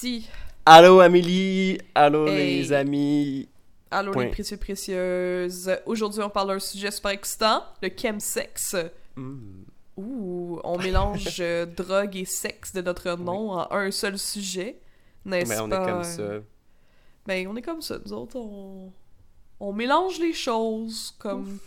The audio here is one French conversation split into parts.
Alexis! Allô Amélie! Allô Hey. les amis! Allô Point. les précieux précieuses! Aujourd'hui, on parle d'un sujet super excitant, le chemsex. Hmm. Ouh, on mélange euh, drogue et sexe de notre nom en un seul sujet, n'est-ce Mais on pas? est comme ça. Ben, on est comme ça, nous autres, on, on mélange les choses comme,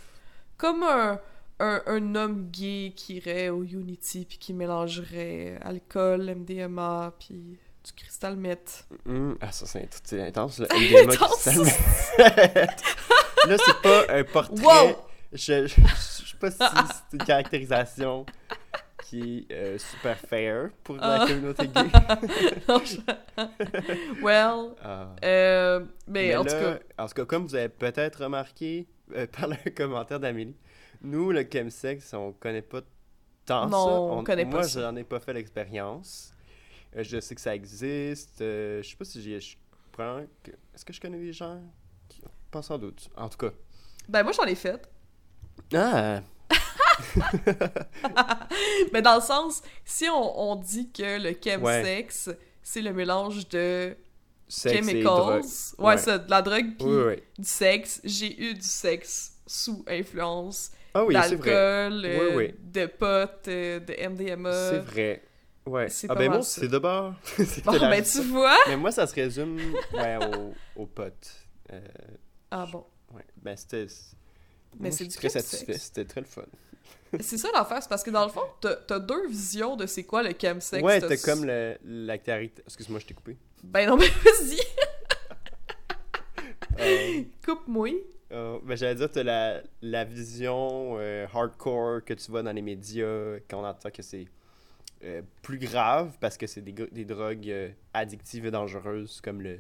comme un, un, un homme gay qui irait au Unity puis qui mélangerait alcool, MDMA puis du crystal meth. Hmm. Ah, ça, c'est intense, le MDMA Intense. cristal meth. Là, c'est pas un portrait. Wow! Je, je, je sais pas si c'est une caractérisation qui est euh, super fair pour la Ah. communauté gay. Non, je- well, Ah. euh, mais, Mais en là, tout cas, en tout cas, comme vous avez peut-être remarqué euh, par le commentaire d'Amélie, nous, le chemsex, on connaît pas tant Non, ça. on connaît pas Moi, j'en ai pas fait l'expérience. Euh, je sais que ça existe. euh, je sais pas si j'y je prends. que- Est-ce que je connais des gens qui... Pas sans doute? En tout cas. ben moi j'en ai fait. Ah! Mais dans le sens, si on, on dit que le chemsex, c'est le mélange de Sexe et chemicals, drogue. ouais, Ouais. ça, de la drogue puis Oui, oui. du sexe, j'ai eu du sexe sous influence Ah oui, d'alcool, Oui, euh, oui. de potes, euh, de MDMA. C'est vrai. Ouais. c'est Ah pas ben moi, ça. c'est de bord. C'était Bon, la- ben tu vois. Mais moi, ça se résume ouais, aux, aux potes. Euh, Ah bon. Ouais, ben c'était. Mais moi, c'est je du suis très satisfait, c'était très le fun. C'est ça l'affaire, c'est parce que dans le fond, t'as t'as deux visions de c'est quoi le chemsex. ouais, T'as comme le, la caractéristique. Excuse-moi, je t'ai coupé. Ben non, mais vas-y, Euh, coupe-moi. euh, ben, J'allais dire, t'as la, la vision euh, hardcore que tu vois dans les médias quand on entend que c'est euh, plus grave parce que c'est des, des drogues euh, addictives et dangereuses comme le,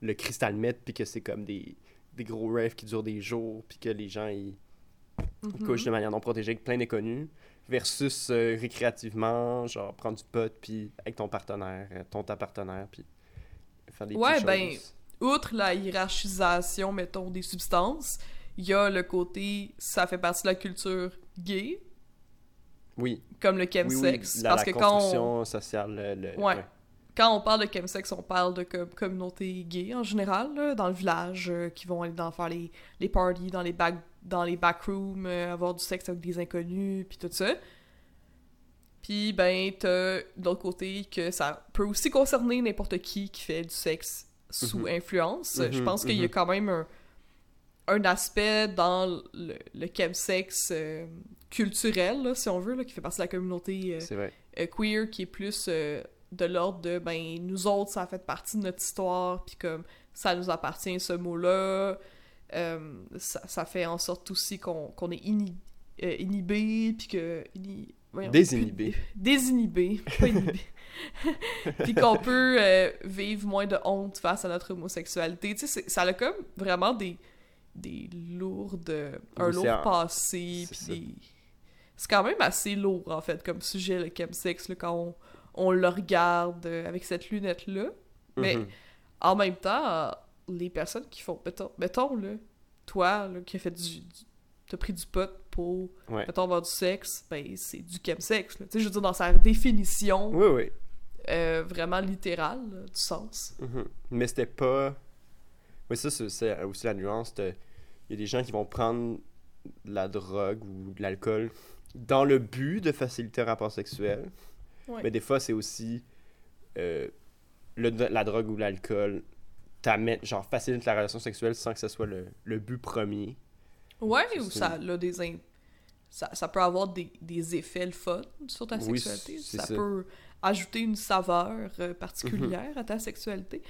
le crystal meth, puis que c'est comme des, des gros rêves qui durent des jours, puis que les gens ils, ils Mhm. couchent de manière non protégée avec plein d'inconnus, versus euh, récréativement, genre prendre du pot, puis avec ton partenaire, ton ta partenaire, puis faire des Ouais, ben, choses. Outre la hiérarchisation, mettons, des substances, il y a le côté, ça fait partie de la culture gay, Oui, comme le oui, oui, chemsex. la, parce la que quand on, construction sociale. le- le- Ouais. quand on parle de chemsex, on parle de comme, communauté gay en général, là, dans le village, euh, qui vont aller dans, faire les, les parties, dans les, back, dans les backrooms, euh, avoir du sexe avec des inconnus, puis tout ça. Puis, ben, t'as de l'autre côté que ça peut aussi concerner n'importe qui qui fait du sexe sous Mhm. influence. Je Mhm, pense qu'il y a mhm. quand même un, un aspect dans le, le chemsex euh, culturel, là, si on veut, là, qui fait partie de la communauté euh, euh, queer qui est plus de l'ordre de ben nous autres ça fait partie de notre histoire puis comme ça nous appartient ce mot-là. Ça, ça fait en sorte aussi qu'on est inhibé puis que voyons, Désinhibé. désinhibé pas inhibé. Puis qu'on peut euh, vivre moins de honte face à notre homosexualité. Tu sais ça a comme vraiment des des lourdes un Oui, lourd passé c'est des quand même assez lourd, en fait, comme sujet, le chemsex, là, quand on, on le regarde euh, avec cette lunette-là. Mais Mhm. en même temps, les personnes qui font... Mettons, mettons là, toi, là, qui as fait du... du- T'as pris du pot pour, Ouais. mettons, avoir du sexe, ben, c'est du chemsex. Tu sais, je veux dire, dans sa définition Oui, oui. euh, vraiment littérale, là, du sens. Mhm. Mais c'était pas. Oui, ça, c'est- aussi la nuance. de- Il y a des gens qui vont prendre de la drogue ou de l'alcool dans le but de faciliter un rapport sexuel. Ouais. Mais des fois, c'est aussi euh, le- la drogue ou l'alcool t'amène, genre, facilite la relation sexuelle sans que ce soit le, le but premier. Ouais, Ça, ou ça a des... in- Ça, ça peut avoir des, des effets le fun sur ta Oui, sexualité. Ça, ça. peut ajouter une saveur euh, particulière à ta sexualité.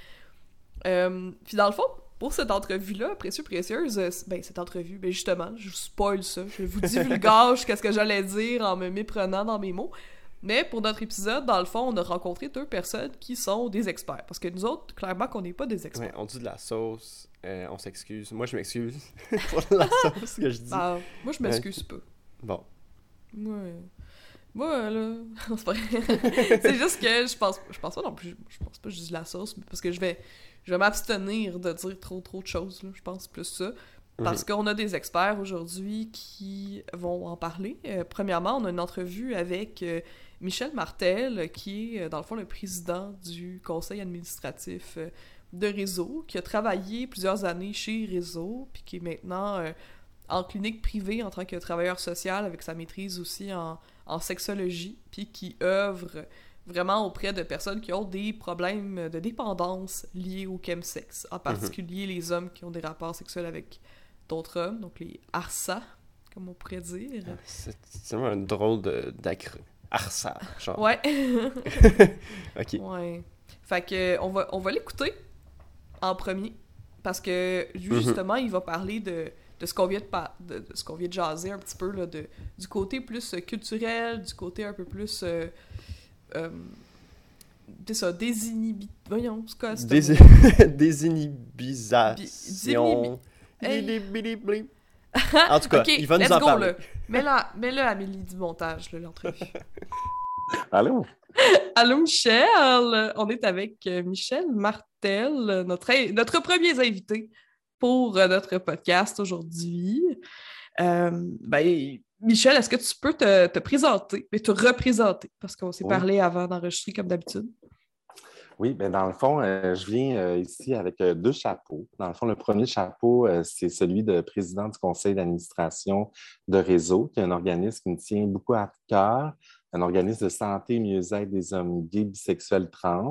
Euh, puis dans le fond, pour cette entrevue-là, précieux, précieuse, euh, ben cette entrevue, ben justement, je vous spoil ça. Je vous divulgage qu'est-ce que j'allais dire en me méprenant dans mes mots. Mais pour notre épisode, dans le fond, on a rencontré deux personnes qui sont des experts. Parce que nous autres, clairement qu'on n'est pas des experts. Ouais, on dit de la sauce, euh, on s'excuse. Moi, je m'excuse pour la sauce que je dis. Ah, moi, je m'excuse pas. Bon. Ouais. Moi, là. c'est pas vrai. c'est juste que je pense, je pense pas non plus. Je pense pas que je dis de la sauce, parce que je vais, je vais m'abstenir de dire trop, trop de choses, là. Je pense plus ça. Parce qu'on a des experts aujourd'hui qui vont en parler. Euh, premièrement, on a une entrevue avec euh, Michel Martel, qui est, dans le fond, le président du conseil administratif de Réseau, qui a travaillé plusieurs années chez Réseau, puis qui est maintenant en clinique privée en tant que travailleur social avec sa maîtrise aussi en, en sexologie, puis qui œuvre vraiment auprès de personnes qui ont des problèmes de dépendance liés au chemsex, en mhm. particulier les hommes qui ont des rapports sexuels avec d'autres hommes, donc les ARSA, comme on pourrait dire. Ah, c'est vraiment un drôle d'acronyme. ARSA, genre. Ouais. ok. Ouais. Fait que, on va, on va l'écouter en premier, parce que mhm. justement, il va parler de de ce qu'on vient de, de, ce qu'on vient de jaser un petit peu là, de, du côté plus culturel, du côté un peu plus euh, euh, c'est ça, désinhibi... Voyons, c'est quoi? Dés... Désinhibisation. en tout cas, il va nous en go, parler. Mets-le, mets Amélie, du montage, l'entrevue. Allô? Allô, Michel! On est avec euh, Michel Martel, notre, notre premier invité pour euh, notre podcast aujourd'hui. Euh, ben, Michel, est-ce que tu peux te, présenter, mais te représenter, parce qu'on s'est parlé avant d'enregistrer comme d'habitude? Oui, bien dans le fond, euh, je viens ici avec deux chapeaux. Dans le fond, le premier chapeau, c'est celui de président du conseil d'administration de Réseau, qui est un organisme qui me tient beaucoup à cœur, un organisme de santé et mieux-être des hommes gays, bisexuels, trans.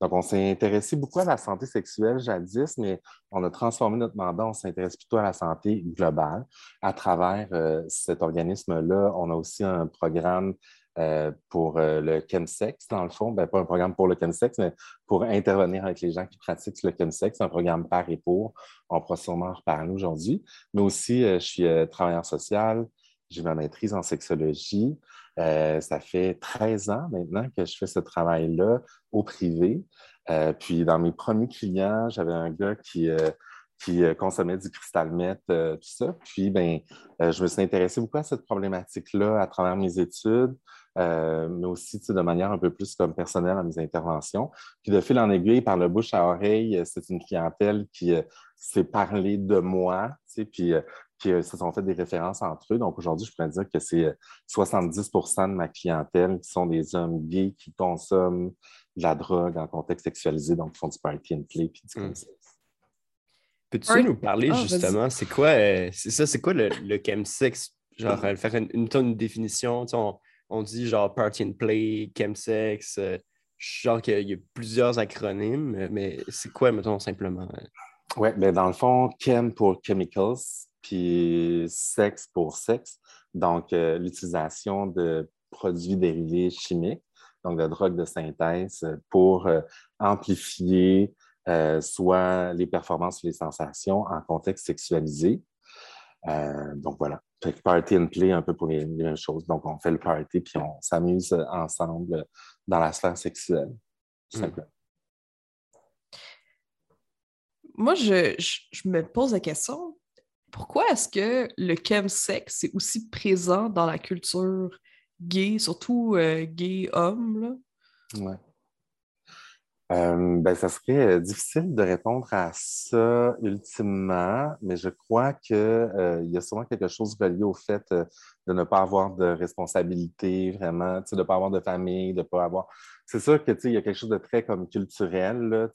Donc, on s'est intéressé beaucoup à la santé sexuelle jadis, mais on a transformé notre mandat, on s'intéresse plutôt à la santé globale. À travers euh, cet organisme-là, on a aussi un programme euh, pour euh, le chemsex, dans le fond. Ben, pas un programme pour le chemsex, mais pour intervenir avec les gens qui pratiquent le chemsex, un programme par et pour. On pourra sûrement en reparler aujourd'hui. Mais aussi, je suis travailleur social, j'ai ma maîtrise en sexologie. Euh, ça fait 13 ans maintenant que je fais ce travail-là au privé. Euh, puis dans mes premiers clients, j'avais un gars qui, euh, consommait du cristal meth, tout ça. Puis ben, je me suis intéressé beaucoup à cette problématique-là à travers mes études, mais aussi de manière un peu plus comme personnelle à mes interventions. Puis de fil en aiguille, par le bouche à oreille, c'est une clientèle qui s'est parlé de moi, puis qui se sont fait des références entre eux. Donc aujourd'hui, je pourrais dire que c'est 70% euh, de ma clientèle qui sont des hommes gays qui consomment de la drogue en contexte sexualisé, donc qui font du party and play puis du hmm. Peux-tu nous parler ah, justement, c'est quoi, euh, c'est ça, c'est quoi le, le chemsex? Genre, faire une, une, définition, on, on, dit genre party and play, chemsex, euh, genre qu'il y a plusieurs acronymes, mais c'est quoi, mettons, simplement? Oui, mais ben, dans le fond, chem pour chemicals, puis sexe pour sexe. Donc, euh, l'utilisation de produits dérivés chimiques, donc de drogues de synthèse, pour euh, amplifier euh, soit les performances ou les sensations en contexte sexualisé. donc, voilà. party and play, un peu pour les, mêmes choses. Donc, on fait le party puis on s'amuse ensemble dans la sphère sexuelle, tout hmm. simplement. Moi, je, je, me pose la question, pourquoi est-ce que le chemsex est aussi présent dans la culture gay, surtout euh, gay homme? Là? Euh, ben, ça serait euh, difficile de répondre à ça ultimement, mais je crois qu'il y a souvent quelque chose relié au fait de ne pas avoir de responsabilité, vraiment, de ne pas avoir de famille, de ne pas avoir. C'est sûr que il y a quelque chose de très comme culturel, là,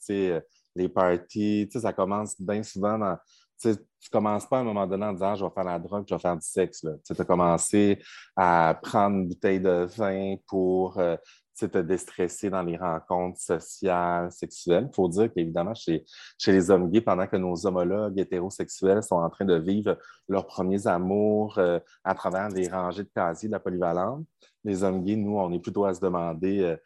les parties, ça commence bien souvent dans tu ne commences pas à un moment donné en disant je vais faire la drogue, je vais faire du sexe. Tu as commencé à prendre une bouteille de vin pour euh, te déstresser dans les rencontres sociales, sexuelles. Il faut dire qu'évidemment, chez, chez les hommes gays, pendant que nos homologues hétérosexuels sont en train de vivre leurs premiers amours euh, à travers les rangées de casiers de la polyvalente, les hommes gays, nous, on est plutôt à se demander euh,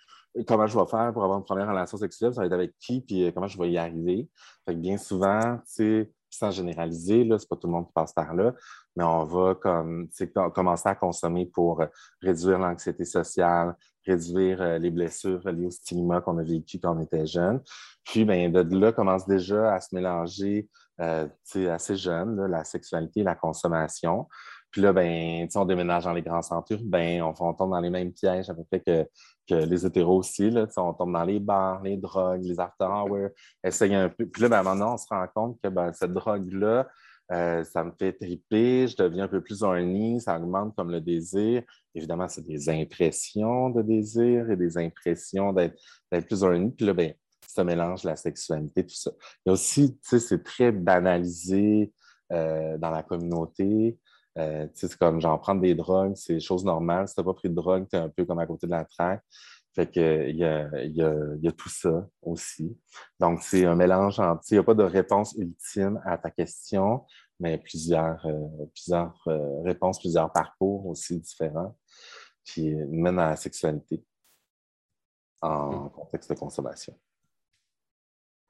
comment je vais faire pour avoir une première relation sexuelle, ça va être avec qui, puis comment je vais y arriver. Fait que bien souvent, tu sais, sans généraliser, ce n'est pas tout le monde qui passe par là, mais on va comme, commencer à consommer pour euh, réduire l'anxiété sociale, réduire euh, les blessures liées au stigma qu'on a vécu quand on était jeune. Puis, ben, de là commence déjà à se mélanger euh, assez jeune, la sexualité la consommation. Puis là, ben, on déménage dans les grands centres urbains, on, tombe dans les mêmes pièges à peu près que, les hétéros aussi. Là, on tombe dans les bars, les drogues, les after hours, essaye un peu. Puis là, ben, maintenant, on se rend compte que ben, cette drogue-là, Euh, ça me fait triper, je deviens un peu plus horny, ça augmente comme le désir. Évidemment, c'est des impressions de désir et des impressions d'être plus horny. Puis là, ben, ça mélange la sexualité, tout ça. A aussi, tu sais, c'est très banalisé euh, dans la communauté. Euh, c'est comme genre prendre des drogues, c'est chose normale. Si tu n'as pas pris de drogue, tu es un peu comme à côté de la traque. Fait que il y a, y, a, y a, tout ça aussi. Donc, c'est un mélange entre. Il n'y a pas de réponse ultime à ta question, mais plusieurs, euh, plusieurs euh, réponses, plusieurs parcours aussi différents qui mènent à la sexualité en mmh. contexte de consommation.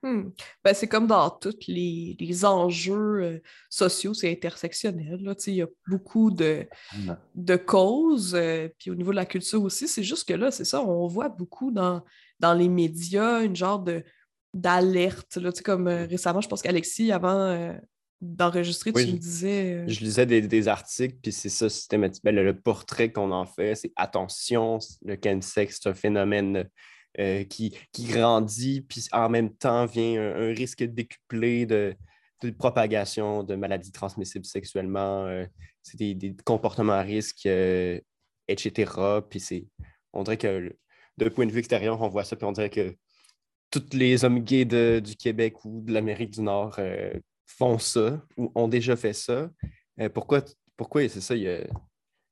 Hmm. Ben, c'est comme dans tous les, enjeux euh, sociaux, c'est intersectionnel. Il y a beaucoup de, de causes. Euh, puis au niveau de la culture aussi, c'est juste que là, c'est ça, on voit beaucoup dans, dans les médias une genre de d'alerte. Comme euh, récemment, je pense qu'Alexis, avant d'enregistrer, tu me disais. Je lisais des, articles, puis c'est ça systématiquement. Ben, le, portrait qu'on en fait, c'est attention, le chemsex, c'est un phénomène euh, qui, grandit, puis en même temps vient un, risque décuplé de, propagation de maladies transmissibles sexuellement. Euh, c'est des, comportements à risque, euh, etc. Puis c'est, on dirait que d'un point de vue extérieur, on voit ça, puis on dirait que tous les hommes gays du Québec ou de l'Amérique du Nord font ça ou ont déjà fait ça. pourquoi, pourquoi c'est ça, il y a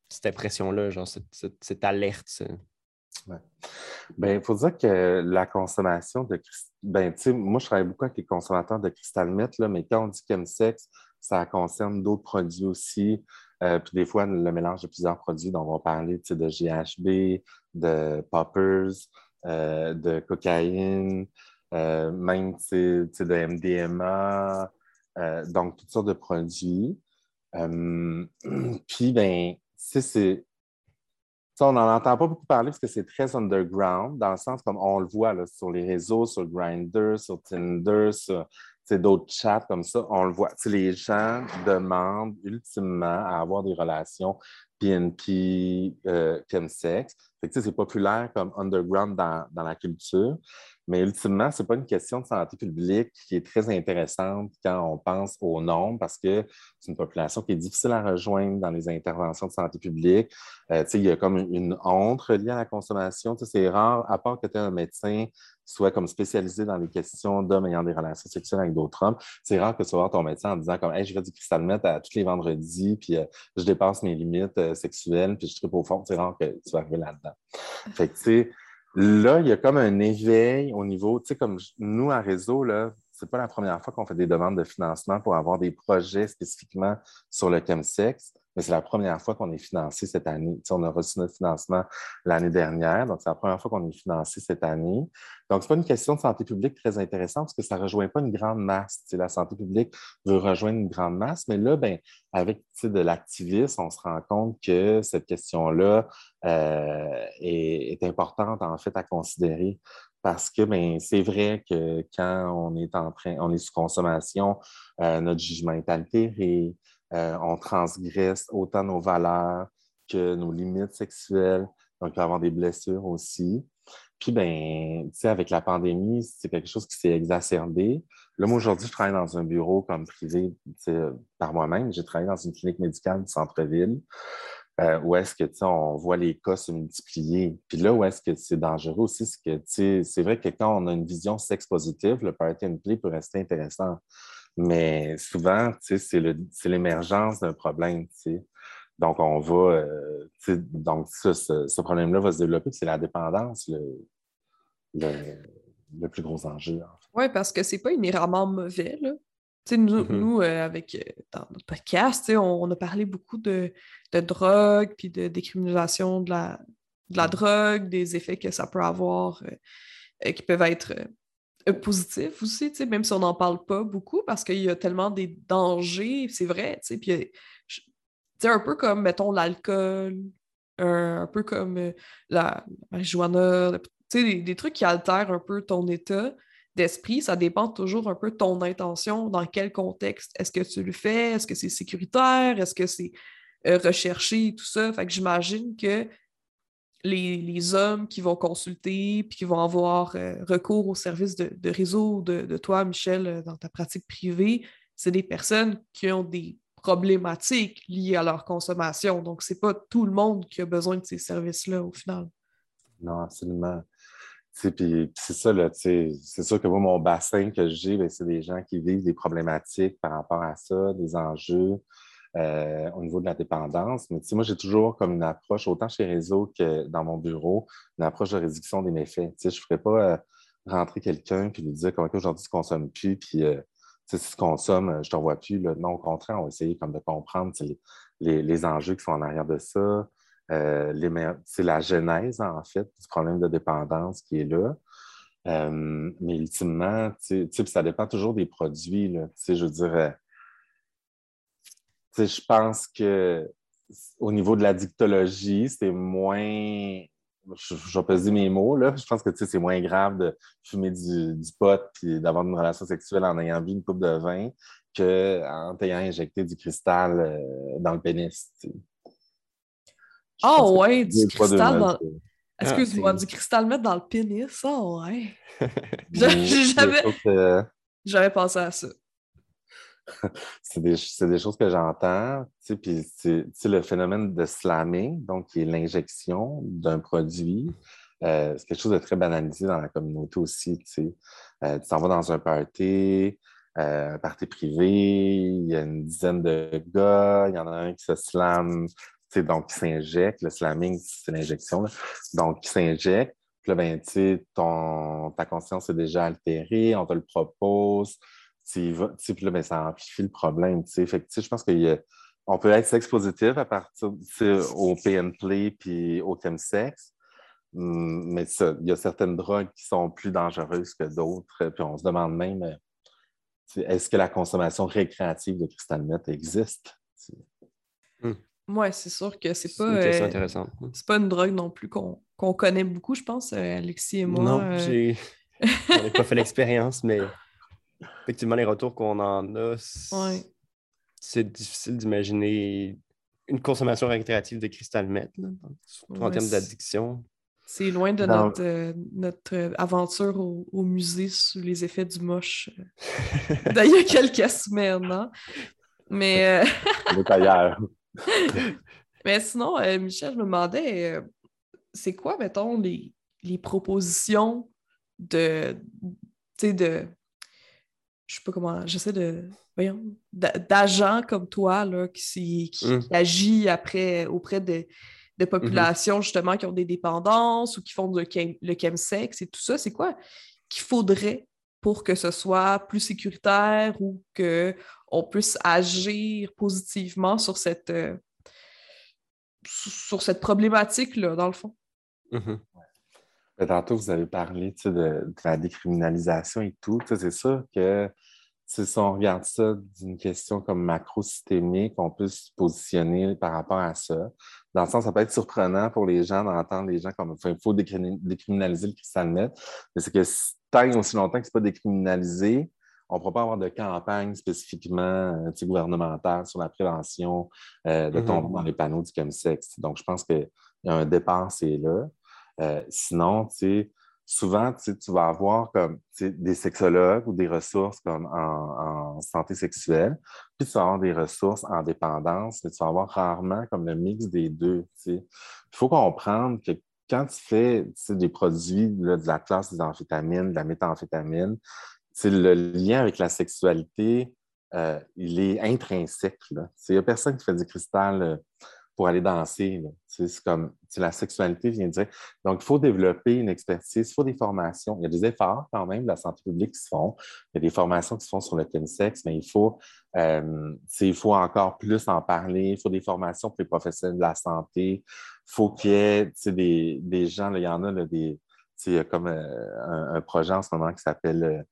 cette impression-là, genre cette, cette alerte? Ben, il faut dire que la consommation de ben, moi, je travaille beaucoup avec les consommateurs de cristal là, mais quand on dit chemsex, ça concerne d'autres produits aussi. Euh, puis des fois, le mélange de plusieurs produits, dont on va parler de GHB, de poppers, euh, de cocaïne, euh, même de MDMA, donc toutes sortes de produits. puis, ben, c'est on n'en entend pas beaucoup parler parce que c'est très underground, dans le sens comme on le voit sur les réseaux, sur Grindr, sur Tinder, sur d'autres chats comme ça, on le voit. les gens demandent ultimement à avoir des relations PNP, euh, chemsex. C'est populaire comme underground dans la culture. Mais ultimement, ce n'est pas une question de santé publique qui est très intéressante quand on pense au nombre, parce que c'est une population qui est difficile à rejoindre dans les interventions de santé publique. Euh, il y a comme une honte liée à la consommation. C'est rare, à part que tu es un médecin soit comme spécialisé dans les questions d'hommes ayant des relations sexuelles avec d'autres hommes, c'est rare que tu vas voir ton médecin en disant comme hey, je fais du cristal à tous les vendredis, puis euh, je dépasse mes limites euh, sexuelles, puis je tripe au fond. C'est rare que tu vas arriver là-dedans. Fait que, tu sais, Là, il y a comme un éveil au niveau, tu sais, comme nous, à réseau, là, c'est pas la première fois qu'on fait des demandes de financement pour avoir des projets spécifiquement sur le chemsex mais c'est la première fois qu'on est financé cette année. on a reçu notre financement l'année dernière, donc c'est la première fois qu'on est financé cette année. Donc, ce n'est pas une question de santé publique très intéressante parce que ça ne rejoint pas une grande masse. la santé publique veut rejoindre une grande masse, mais là, ben, avec de l'activisme, on se rend compte que cette question-là euh, est, importante en fait à considérer parce que ben, c'est vrai que quand on est en train, on est sous consommation, euh, notre jugement est altéré, euh, on transgresse autant nos valeurs que nos limites sexuelles. Donc, peut avoir des blessures aussi. Puis, ben, tu sais, avec la pandémie, c'est quelque chose qui s'est exacerbé. Là, moi, aujourd'hui, je travaille dans un bureau comme privé par moi-même. J'ai travaillé dans une clinique médicale du centre-ville. Euh, où est-ce que tu on voit les cas se multiplier. Puis là, où est-ce que c'est dangereux aussi, c'est que c'est vrai que quand on a une vision sex positive, le party and play peut rester intéressant. Mais souvent, c'est l'émergence d'un problème. Donc, on va. Euh, donc, ça, ce, problème-là va se développer, c'est la dépendance, le, plus gros enjeu. Oui, parce que c'est pas inhéremment mauvais. Là. Nous, mm-hmm. nous euh, avec, euh, dans notre podcast, on, a parlé beaucoup de, de drogue, puis de décriminalisation de la, de la mm. drogue, des effets que ça peut avoir, qui peuvent être euh, positif aussi, même si on n'en parle pas beaucoup, parce qu'il y a tellement des dangers, c'est vrai, tu sais, puis un peu comme, mettons, l'alcool, un, peu comme euh, la marijuana, tu sais, des, trucs qui altèrent un peu ton état d'esprit, ça dépend toujours un peu de ton intention, dans quel contexte est-ce que tu le fais, est-ce que c'est sécuritaire, est-ce que c'est euh, recherché, tout ça, fait que j'imagine que les, hommes qui vont consulter puis qui vont avoir euh, recours au service de, réseau de, toi, Michel, euh, dans ta pratique privée, c'est des personnes qui ont des problématiques liées à leur consommation. Donc, c'est pas tout le monde qui a besoin de ces services-là au final. Non, absolument. C'est ça, c'est sûr que moi, mon bassin que j'ai, ben, c'est des gens qui vivent des problématiques par rapport à ça, des enjeux euh, au niveau de la dépendance. Mais moi, j'ai toujours comme une approche, autant chez Réseau que dans mon bureau, une approche de réduction des méfaits. je ne ferais pas euh, rentrer quelqu'un puis lui dire comment aujourd'hui tu ne consommes plus, puis euh, si tu consommes, je ne t'en vois plus. Non, au contraire, on va essayer comme de comprendre les, enjeux qui sont en arrière de ça, c'est la genèse, en fait, du problème de dépendance qui est là. Mais ultimement, ça dépend toujours des produits. Là, je veux dire, je pense que au niveau de la dictologie, c'est moins. Je, je vais peser mes mots, là. Je pense que c'est moins grave de fumer du, pot et d'avoir une relation sexuelle en ayant bu une coupe de vin qu'en t'ayant injecté du cristal dans le pénis. Ah oh, ouais, du cristal dans. Excuse-moi, du cristal mettre dans le pénis, ah oh, ouais. J'avais pensé à ça. c'est des, des, choses que j'entends. Le phénomène de slamming, donc qui est l'injection d'un produit, euh, c'est quelque chose de très banalisé dans la communauté aussi. Euh, tu t'en vas dans un party, euh, un party privé, il y a une dizaine de gars, il y en a un qui se slame donc qui s'injecte. Le slamming, c'est l'injection. Donc, qui s'injecte. Puis là, ben, ton, ta conscience est déjà altérée, on te le propose. Puis là, ben, ça amplifie le problème. Fait que, je pense qu'on peut être sex-positif à partir au PN Play puis au chemsex. Hum, mais il y a certaines drogues qui sont plus dangereuses que d'autres. Puis on se demande même, est-ce que la consommation récréative de cristal meth existe? Hum. Ouais, c'est sûr que c'est pas. euh. C'est pas une drogue non plus qu'on connaît beaucoup, je pense, euh, Alexis et moi. Non, euh. j'ai. pas fait l'expérience, mais effectivement, les retours qu'on en a, c'est difficile d'imaginer une consommation récréative de cristal meth, en termes d'addiction. C'est loin de notre, notre aventure au, musée sous les effets du moche y a quelques semaines. Hein. Mais. ailleurs. Mais sinon, euh, Michel, je me demandais, euh, c'est quoi, mettons, les, propositions de, tu sais, de, je sais pas comment, j'essaie de, voyons, d'agents comme toi, là, qui, qui, mmh. agit après, auprès de, de mmh populations, justement, qui ont des dépendances ou qui font le chemsex et tout ça, c'est quoi qu'il faudrait pour que ce soit plus sécuritaire ou qu'on puisse agir positivement sur cette, euh, sur cette problématique-là, dans le fond? Mm-hmm. Tantôt, vous avez parlé de, la décriminalisation et tout. C'est sûr que si on regarde ça d'une question comme macro-systémique, on peut se positionner par rapport à ça. Dans le sens, ça peut être surprenant pour les gens d'entendre les gens comme il faut décriminaliser le cristal net, mais c'est que tant et aussi longtemps que ce n'est pas décriminalisé, on ne pourra pas avoir de campagne spécifiquement euh, gouvernementale sur la prévention euh, de tomber mm-hmm. dans les panneaux du chemsex. Donc, je pense qu'il y a un départ, c'est là. Euh, sinon, souvent, tu vas avoir comme des sexologues ou des ressources comme en, santé sexuelle, puis tu vas avoir des ressources en dépendance, mais tu vas avoir rarement comme le mix des deux. Il faut comprendre que quand tu fais des produits de la classe des amphétamines, de la méthamphétamine, le lien avec la sexualité, euh, il est intrinsèque. Il n'y a personne qui fait du cristal euh, pour aller danser. C'est comme la sexualité vient dire. Donc, il faut développer une expertise, il faut des formations. Il y a des efforts quand même de la santé publique qui se font. Il y a des formations qui se font sur le sexe, mais il faut, euh, il faut encore plus en parler. Il faut des formations pour les professionnels de la santé. Il faut qu'il y ait des, des, gens, il y en a des. Il y a comme euh, un, projet en ce moment qui s'appelle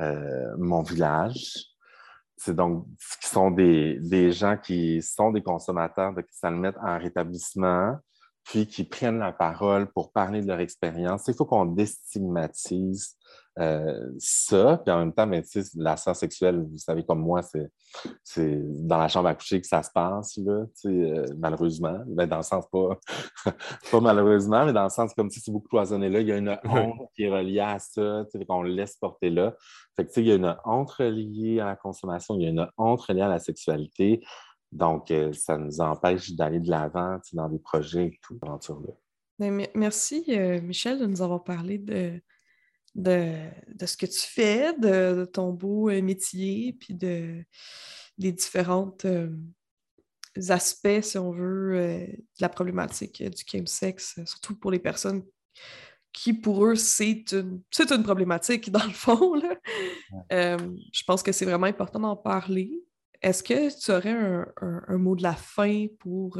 euh, Mon village donc qui sont des, gens qui sont des consommateurs de cristal en rétablissement, puis qui prennent la parole pour parler de leur expérience. Il faut qu'on déstigmatise euh, ça, puis en même temps, ben, la science sexuelle, vous savez comme moi, c'est dans la chambre à coucher que ça se passe, là, euh, malheureusement. Ben, dans le sens pas, pas malheureusement, mais dans le sens comme si c'est beaucoup cloisonné là, il y a une honte qui est reliée à ça, qu'on laisse porter là. Fait que, il y a une honte reliée à la consommation, il y a une honte reliée à la sexualité. Donc, euh, ça nous empêche d'aller de l'avant dans des projets et tout, aventure-là. Ben, merci, Michel, de nous avoir parlé de, de, ce que tu fais, de, ton beau euh, métier, puis de, des différents euh, aspects, si on veut, euh, de la problématique du sexe, surtout pour les personnes qui, pour eux, c'est une, une problématique, dans le fond. je pense que c'est vraiment important d'en parler. Est-ce que tu aurais un, mot de la fin pour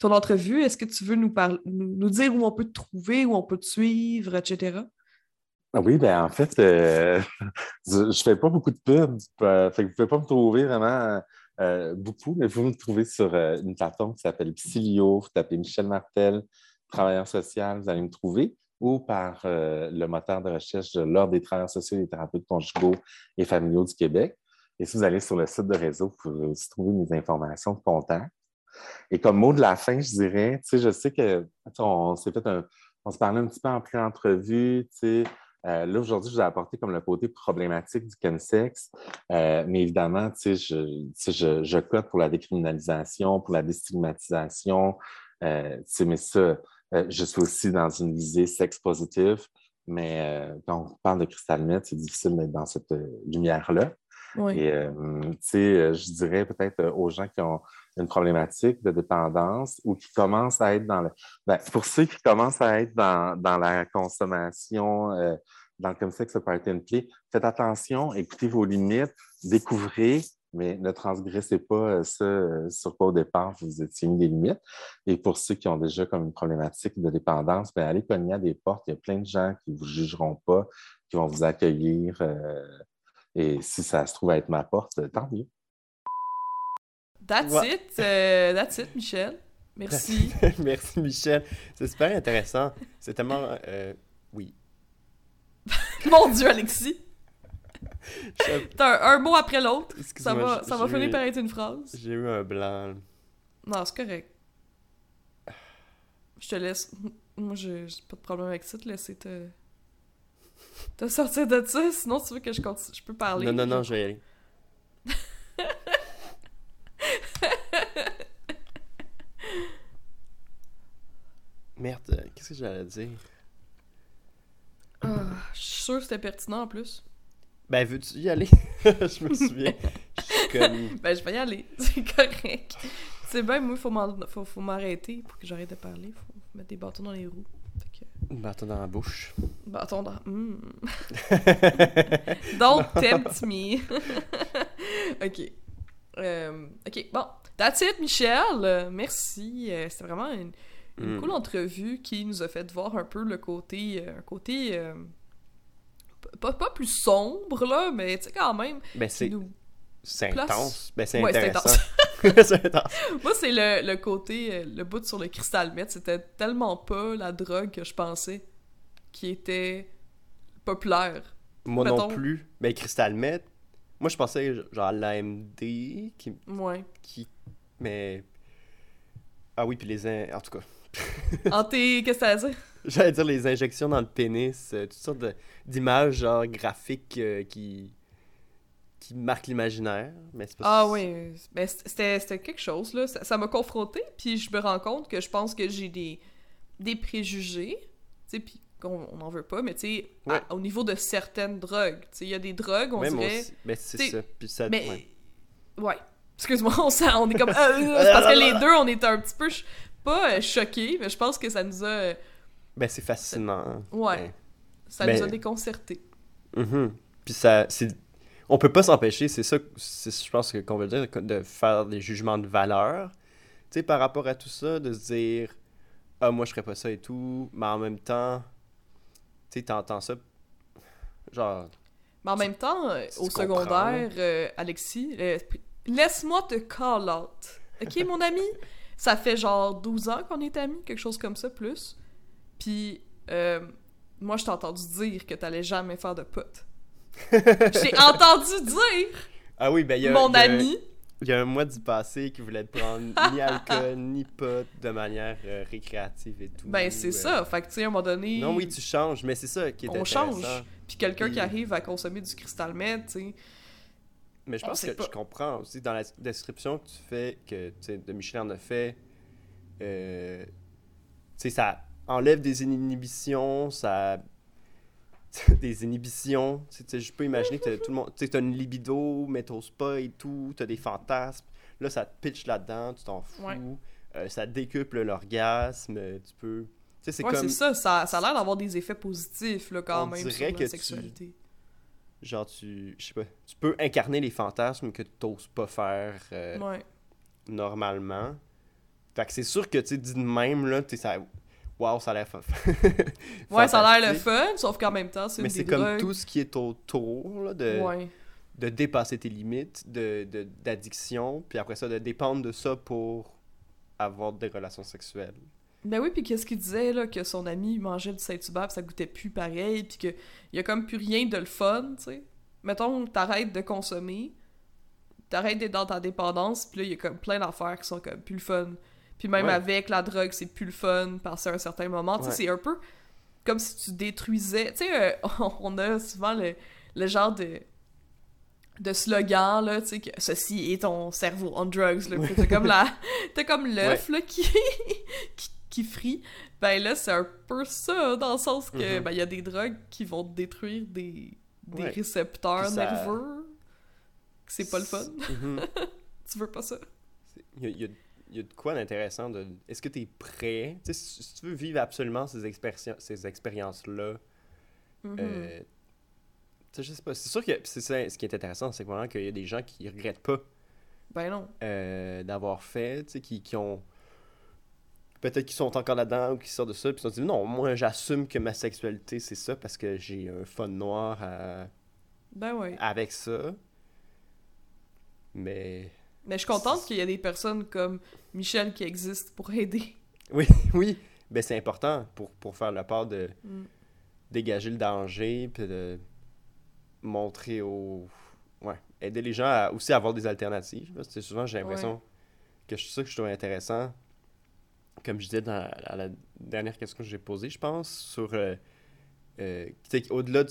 ton entrevue? Est-ce que tu veux nous, dire où on peut te trouver, où on peut te suivre, etc.? Ah oui, ben en fait, euh, je ne fais pas beaucoup de pubs. Euh, vous ne pouvez pas me trouver vraiment euh, beaucoup, mais vous me trouvez sur une plateforme qui s'appelle Psylio. Vous tapez Michel Martel, travailleur social, vous allez me trouver, ou par le moteur de recherche de l'Ordre des travailleurs sociaux et des thérapeutes conjugaux et familiaux du Québec. Et si vous allez sur le site de réseau, vous pouvez aussi trouver mes informations de contact. Et comme mot de la fin, je dirais, tu sais, je sais que on s'est fait un, on se parlait un petit peu en pré-entrevue, tu sais, euh, là, aujourd'hui, je vous ai apporté comme le côté problématique du chemsex, euh, mais évidemment, je, je, je code pour la décriminalisation, pour la déstigmatisation, euh, mais ça, euh, je suis aussi dans une visée sex positive, mais quand on parle de cristal c'est difficile d'être dans cette lumière-là. Et je dirais peut-être aux gens qui ont une problématique de dépendance ou qui commencent à être dans le. Ben, pour ceux qui commencent à être dans, dans la consommation, euh, dans le comme ça peut être une clé, faites attention, écoutez vos limites, découvrez, mais ne transgressez pas euh, euh, sur quoi au départ vous étiez mis des limites. Et pour ceux qui ont déjà comme une problématique de dépendance, bien, allez cogner à des portes. Il y a plein de gens qui ne vous jugeront pas, qui vont vous accueillir. Et si ça se trouve à être ma porte, tant mieux. That's it. Euh, that's it, Michel. Merci. Merci, Michel. C'est super intéressant. C'est tellement. Euh, oui. Mon Dieu, Alexis. T'as un, mot après l'autre. Ça va, ça va finir par être une phrase. J'ai eu un blanc. Non, c'est correct. Je te laisse. Moi, j'ai pas de problème avec ça. Te laisser te. te sortir de ça. Sinon, tu veux que je continue. Je peux parler. Non, non, non, je vais y aller. Merde, euh, qu'est-ce que j'allais dire? Ah, je suis sûr que c'était pertinent en plus. Ben, veux-tu y aller? je me souviens. comme... Ben, je vais y aller. C'est correct. C'est bien, moi, il faut, faut, m'arrêter pour que j'arrête de parler. Il faut mettre des bâtons dans les roues. Bâton dans la bouche. Bâton dans. Mm. Don't tempt me. ok. Euh, ok, bon. That's it, Michel. merci. Euh, c'était vraiment une, une mm. cool entrevue qui nous a fait voir un peu le côté. Euh, côté. Euh, pas, pas, plus sombre, là, mais tu sais, quand même. Ben, c'est. Intense. Ben, c'est ouais, intéressant. c'est intense. Moi, c'est le, le, côté, le bout sur le cristal meth. C'était tellement pas la drogue que je pensais qui était populaire. Moi non plus. Mais ben, cristal meth, moi, je pensais genre l'AMD qui. Ouais. Qui. Mais. Ah oui, puis les. In... En tout cas. Anté. Qu'est-ce que ça veut dire? J'allais dire les injections dans le pénis, euh, toutes sortes d'images genre graphiques euh, qui qui marquent l'imaginaire, mais c'est pas Ah oui, mais c'était quelque chose là, ça m'a confronté, puis je me rends compte que je pense que j'ai des des préjugés, tu sais puis qu'on n'en veut pas, mais tu sais au niveau de certaines drogues, tu sais il y a des drogues, on dirait mais c'est ça, puis ça mais, ouais. Excuse-moi, on, on, est comme. Euh, parce que les deux, on est un petit peu pas euh, choqué, mais je pense que ça nous a. Euh, ben, c'est fascinant. Ouais. Ça nous a déconcertés. Mm Puis ça. On peut pas s'empêcher, c'est ça, je pense qu'on veut dire, de faire des jugements de valeur. Tu sais, par rapport à tout ça, de se dire, ah, moi, je ferais pas ça et tout, mais en même temps, tu sais, t'entends ça. Genre. Mais en même temps, euh, au secondaire, Alexis, laisse-moi te call out. Ok, mon ami? ça fait genre 12 ans qu'on est amis, quelque chose comme ça, plus. Puis, euh, moi, je t'ai entendu dire que t'allais jamais faire de potes. J'ai entendu dire, Ah oui, ben il y a. mon y a ami, Il y a un mois du passé qui voulait prendre ni alcool, ni pot de manière euh, récréative et tout. ben c'est euh. ça. Fait que, tu sais, à un moment donné, Non, oui, tu changes, mais c'est ça qui est on intéressant. change. Puis quelqu'un qui Puis- arrive à consommer du cristal meth, tu sais. Mais je pense que pas. je comprends aussi dans la description que tu fais, que tu sais, de Michel en a fait, euh, tu sais, ça enlève des inhibitions, ça. des inhibitions. Tu tu je peux imaginer que tout le monde. Tu sais, t'as une libido, mais t'oses pas et tout, t'as des fantasmes. Là, ça te pitch là-dedans, tu t'en fous. Ouais. Euh, ça décuple l'orgasme, tu peux. Tu sais, c'est Ouais, comme. c'est ça. Ça, ça a l'air d'avoir des effets positifs, là, quand On même, sur que la tu- sexualité. Genre, tu. Je sais pas. Tu peux incarner les fantasmes que t'oses pas faire. euh, Ouais. normalement. Fait que c'est sûr que, tu sais, dit de même, là, tu sais, ça... Waouh, ça a l'air fa- Ouais, ça a l'air le fun, sauf qu'en même temps, c'est Mais c'est comme tout ce qui est autour, là, de, Ouais. de dépasser tes limites, de de- d'addiction, puis après ça, de dépendre de ça pour avoir des relations sexuelles. Ben oui, puis qu'est-ce qu'il disait, là, que son ami mangeait du Saint-Hubert, ça goûtait plus pareil, puis qu'il y a comme plus rien de le fun, tu sais. Mettons, t'arrêtes de consommer, t'arrêtes d'être dans ta dépendance, puis là, il y a comme plein d'affaires qui sont comme plus le fun. Puis même Ouais. avec la drogue, c'est plus le fun, passer un certain moment. Tu sais, Ouais. c'est un peu comme si tu détruisais... Tu sais, euh, on a souvent le, le genre de de slogan là tu sais que ceci est ton cerveau on drugs là t'as comme la t'as comme l'œuf là qui, qui qui frit ben là c'est un peu ça dans le sens que Mhm. ben il y a des drogues qui vont détruire des des Ouais. récepteurs ça- nerveux c'est pas le fun Mhm. tu veux pas ça? Il y y a- y a de quoi d'intéressant de... Est-ce que tu es prêt? Si, tu veux vivre absolument ces, expériences- ces expériences-là, Mhm. Euh, je sais pas. C'est sûr que c'est ça, ce qui est intéressant, c'est vraiment qu'il y a des gens qui regrettent pas ben non euh, d'avoir fait, qui, qui ont. Peut-être qu'ils sont encore là-dedans ou qui sortent de ça, puis ils se sont dit non, moi j'assume que ma sexualité c'est ça parce que j'ai un fun noir à- ben ouais avec ça. Mais. Mais je suis contente qu'il y ait des personnes comme Michel qui existent pour aider Oui, oui, ben c'est important pour, pour faire la part de Mm. dégager le danger, puis de montrer aux. Ouais, aider les gens à aussi avoir des alternatives. C'est souvent, j'ai l'impression que c'est ça que je trouve intéressant. Comme je disais dans à la dernière question que j'ai posée, je pense, sur. euh, euh, au-delà de.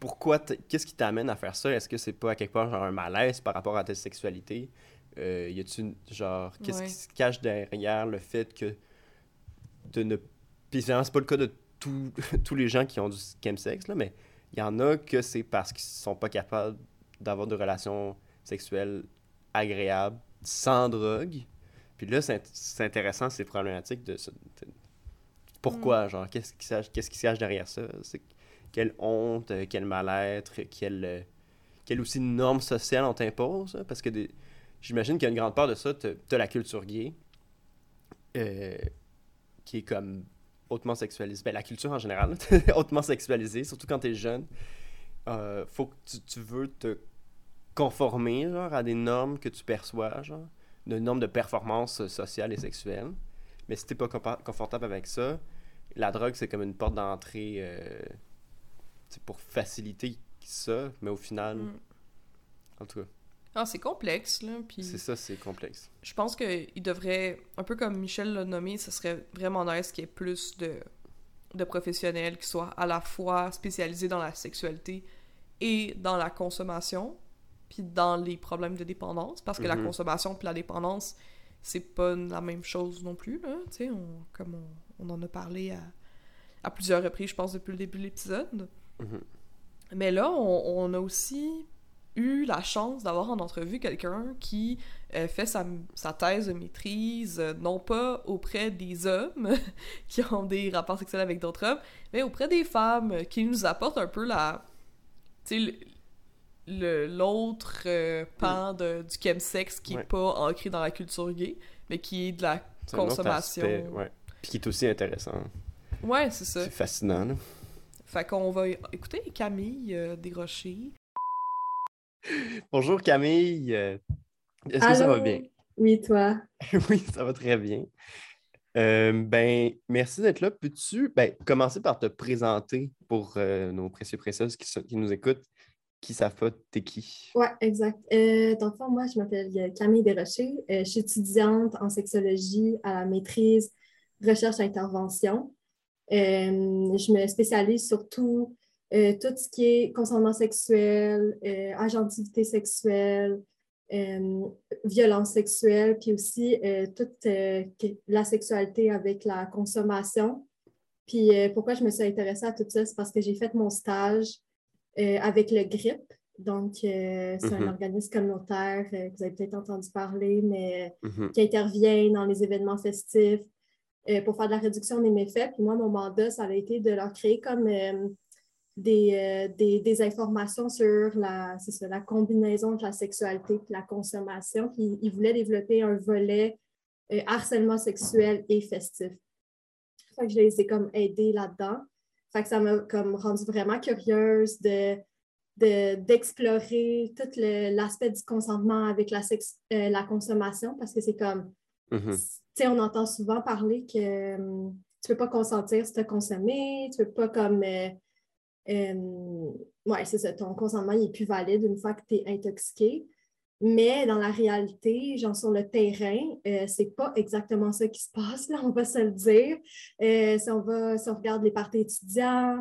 Pourquoi. Qu'est-ce qui t'amène à faire ça? Est-ce que c'est pas à quelque part genre un malaise par rapport à ta sexualité? Euh, Y a-tu genre. Qu'est-ce Ouais. qui se cache derrière le fait que. De ne. Puis c'est pas le cas de tous tous les gens qui ont du chemsex, là, mais il y en a que c'est parce qu'ils sont pas capables d'avoir de relations sexuelles agréables sans drogue. Puis là, c'est int- c'est intéressant, ces problématiques de... de- pourquoi, genre, qu'est-ce qui, se cache- qu'est-ce qui se cache derrière ça? C'est quelle honte, euh, quel mal-être, quelle, euh, quelle aussi norme sociale on t'impose? hein? Parce que des- j'imagine qu'il y a une grande part de ça, t'as t'as la culture gay, euh, qui est comme hautement sexualisée. Ben, la culture en général, hautement sexualisée, surtout quand t'es jeune. Euh, faut que tu, tu veux te conformer genre, à des normes que tu perçois, genre, de normes de performance sociale et sexuelle. Mais si t'es pas confortable avec ça, la drogue, c'est comme une porte d'entrée euh, pour faciliter ça, mais au final, Mm. en tout cas, ah c'est complexe là puis c'est ça, c'est complexe. Je pense qu'il devrait, un peu comme Michel l'a nommé, ce serait vraiment nice qu'il y ait plus de, de professionnels qui soient à la fois spécialisés dans la sexualité et dans la consommation, puis dans les problèmes de dépendance, parce que la Mhm. consommation puis la dépendance, c'est pas la même chose non plus, là, tu sais, on- comme on, on en a parlé à, à plusieurs reprises, je pense, depuis le début de l'épisode. Mhm. Mais là, on, on a aussi eu la chance d'avoir en entrevue quelqu'un qui euh, fait sa, sa thèse de maîtrise, euh, non pas auprès des hommes qui ont des rapports sexuels avec d'autres hommes, mais auprès des femmes, euh, qui nous apporte un peu la... Tu sais, l'autre euh, pan de, du chemsex qui est Ouais. pas ancré dans la culture gay, mais qui est de la consommation. aspect, ouais. Puis qui est aussi intéressant. Ouais, c'est ça. C'est fascinant, là. Fait qu'on va écouter Camille Desrochers. Bonjour Camille. Euh, Est-ce que ça va bien? Oui, toi? oui, ça va très bien. Euh, ben, merci d'être là. Peux-tu ben, commencer par te présenter pour euh, nos précieux précieuses qui, qui, nous écoutent, qui savent pas t'es qui? Oui, exact. Euh, donc, moi, je m'appelle Camille Desrochers. je suis étudiante en sexologie à la maîtrise recherche-intervention. je me spécialise surtout tout ce qui est consentement sexuel, agentivité sexuelle, euh, violence sexuelle, puis aussi euh, toute euh, la sexualité avec la consommation. Puis pourquoi je me suis intéressée à tout ça, c'est parce que j'ai fait mon stage avec le GRIP. Donc, c'est un mm-hmm. organisme communautaire que vous avez peut-être entendu parler, mais mm-hmm. qui intervient dans les événements festifs pour faire de la réduction des méfaits. Puis moi, mon mandat, ça a été de leur créer comme euh, des, des, informations sur la, la combinaison de la sexualité et la consommation. Puis il voulait développer un volet euh, harcèlement sexuel et festif. Fait que je les ai comme aidés là-dedans. Fait que ça m'a comme rendu vraiment curieuse de, d'explorer tout l'aspect du consentement avec la, euh, la consommation parce que c'est comme, mm-hmm. tu sais, on entend souvent parler que hum, tu ne peux pas consentir si tu as consommé, tu ne peux pas comme ouais, c'est ça, ton consentement n'est plus valide une fois que tu es intoxiqué. Mais dans la réalité, genre sur le terrain, euh, c'est pas exactement ça qui se passe, là, on va se le dire. Euh, si, on va, si on regarde les parties étudiants,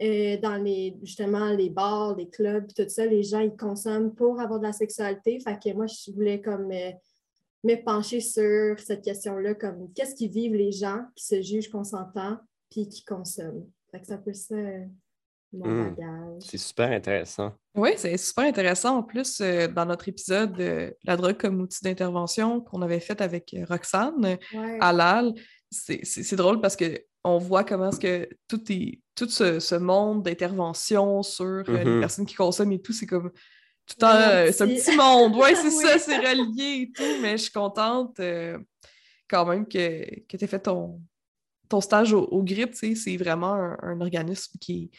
euh, dans les, justement les bars, les clubs, tout ça, les gens, ils consomment pour avoir de la sexualité. Fait que moi, je voulais comme me pencher sur cette question-là, comme qu'est-ce qu'ils vivent les gens qui se jugent consentants puis qui consomment? Fait que c'est un peu ça Mmh. C'est super intéressant. Oui, c'est super intéressant. En plus, euh, dans notre épisode de La drogue comme outil d'intervention qu'on avait fait avec euh, Roxane à l'AL, c'est drôle parce qu'on voit comment est-ce que tout, est, tout ce, monde d'intervention sur euh, les mmh personnes qui consomment et tout, c'est comme tout un, c'est un petit monde. Ouais, c'est ça, c'est relié et tout, mais je suis contente quand même que, que tu aies fait ton, ton stage au, au GRIP. C'est vraiment un organisme qui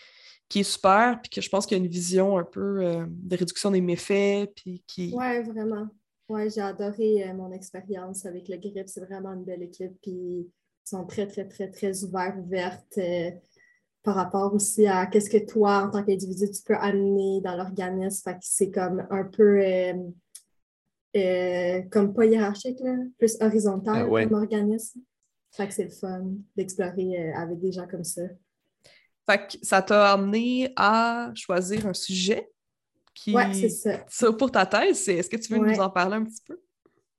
qui est super, puis que je pense qu'il y a une vision un peu euh, de réduction des méfaits, puis qui... Oui, vraiment. Oui, j'ai adoré euh, mon expérience avec le GRIP. C'est vraiment une belle équipe, puis ils sont très, très, très, très ouverts, ouvertes euh, par rapport aussi à qu'est-ce que toi, en tant qu'individu, tu peux amener dans l'organisme. Fait que c'est comme un peu... comme pas hiérarchique, là, plus horizontal ah comme organisme. Fait que c'est le fun d'explorer avec des gens comme ça. Fait que ça t'a amené à choisir un sujet qui. Ouais, c'est ça. Pour ta thèse, est-ce que tu veux nous en parler un petit peu?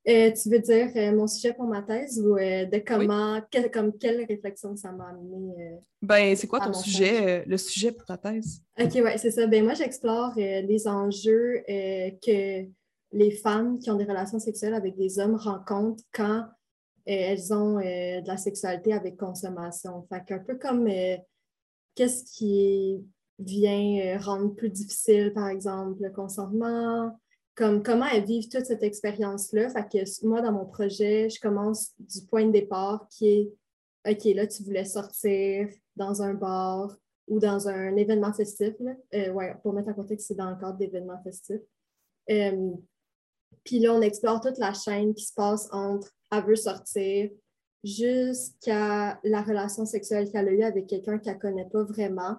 Euh, tu veux dire euh, mon sujet pour ma thèse ou euh, de comment, comme quelle réflexion ça m'a amené? ben, c'est quoi ton sujet, le sujet pour ta thèse? OK, ouais, c'est ça. Ben, moi, j'explore les enjeux que les femmes qui ont des relations sexuelles avec des hommes rencontrent quand elles ont de la sexualité avec consommation. Fait qu'un peu comme qu'est-ce qui vient euh, rendre plus difficile, par exemple, le consentement, comme comment elles vivent toute cette expérience-là? Moi, dans mon projet, je commence du point de départ qui est OK, là, tu voulais sortir dans un bar ou dans un événement festif. Là. Euh, ouais, pour mettre en contexte, c'est dans le cadre d'événements festifs. Euh, puis là, on explore toute la chaîne qui se passe entre elle veut sortir, jusqu'à la relation sexuelle qu'elle a eue avec quelqu'un qu'elle ne connaît pas vraiment.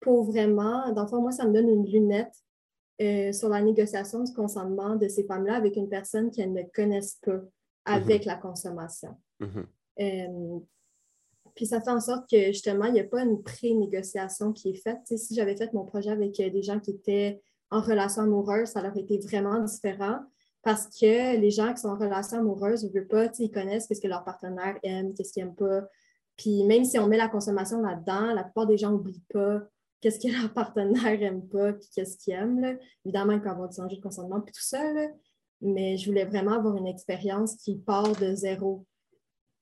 Pour vraiment, dans le fond, moi, ça me donne une lunette euh, sur la négociation du consentement de ces femmes-là avec une personne qu'elles ne connaissent pas avec mhm. la consommation. Mhm. Euh, puis ça fait en sorte que justement, il n'y a pas une pré-négociation qui est faite. si j'avais fait mon projet avec euh, des gens qui étaient en relation amoureuse, ça aurait été vraiment différent parce que les gens qui sont en relation amoureuse, ne veulent pas, ils connaissent ce que leur partenaire aime, qu'est-ce qu'ils n'aiment pas. Puis même si on met la consommation là-dedans, la plupart des gens n'oublient pas qu'est-ce que leur partenaire n'aime pas, puis qu'est-ce qu'ils aiment. Évidemment, il peut y avoir des enjeux de consentement, puis tout ça, mais je voulais vraiment avoir une expérience qui part de zéro.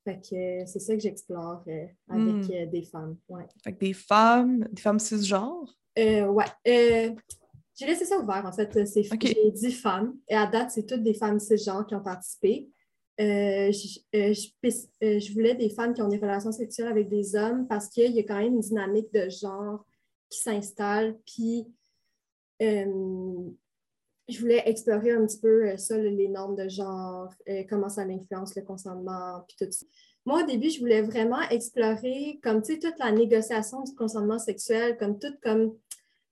Fait que c'est ça que j'explore euh, avec hmm. euh, des femmes. Ouais. Fait que des femmes, des femmes cisgenres? Euh, ouais. J'ai laissé ça ouvert, en fait. C'est J'ai dix femmes. Et à date, c'est toutes des femmes cisgenres qui ont participé. Euh, euh, euh, je, voulais des femmes qui ont des relations sexuelles avec des hommes parce qu'il y a quand même une dynamique de genre qui s'installe. Puis, je je voulais explorer un petit peu ça, les normes de genre, comment ça influence le consentement, puis tout ça. Moi, au début, je voulais vraiment explorer, comme, tu sais, toute la négociation du consentement sexuel, comme tout comme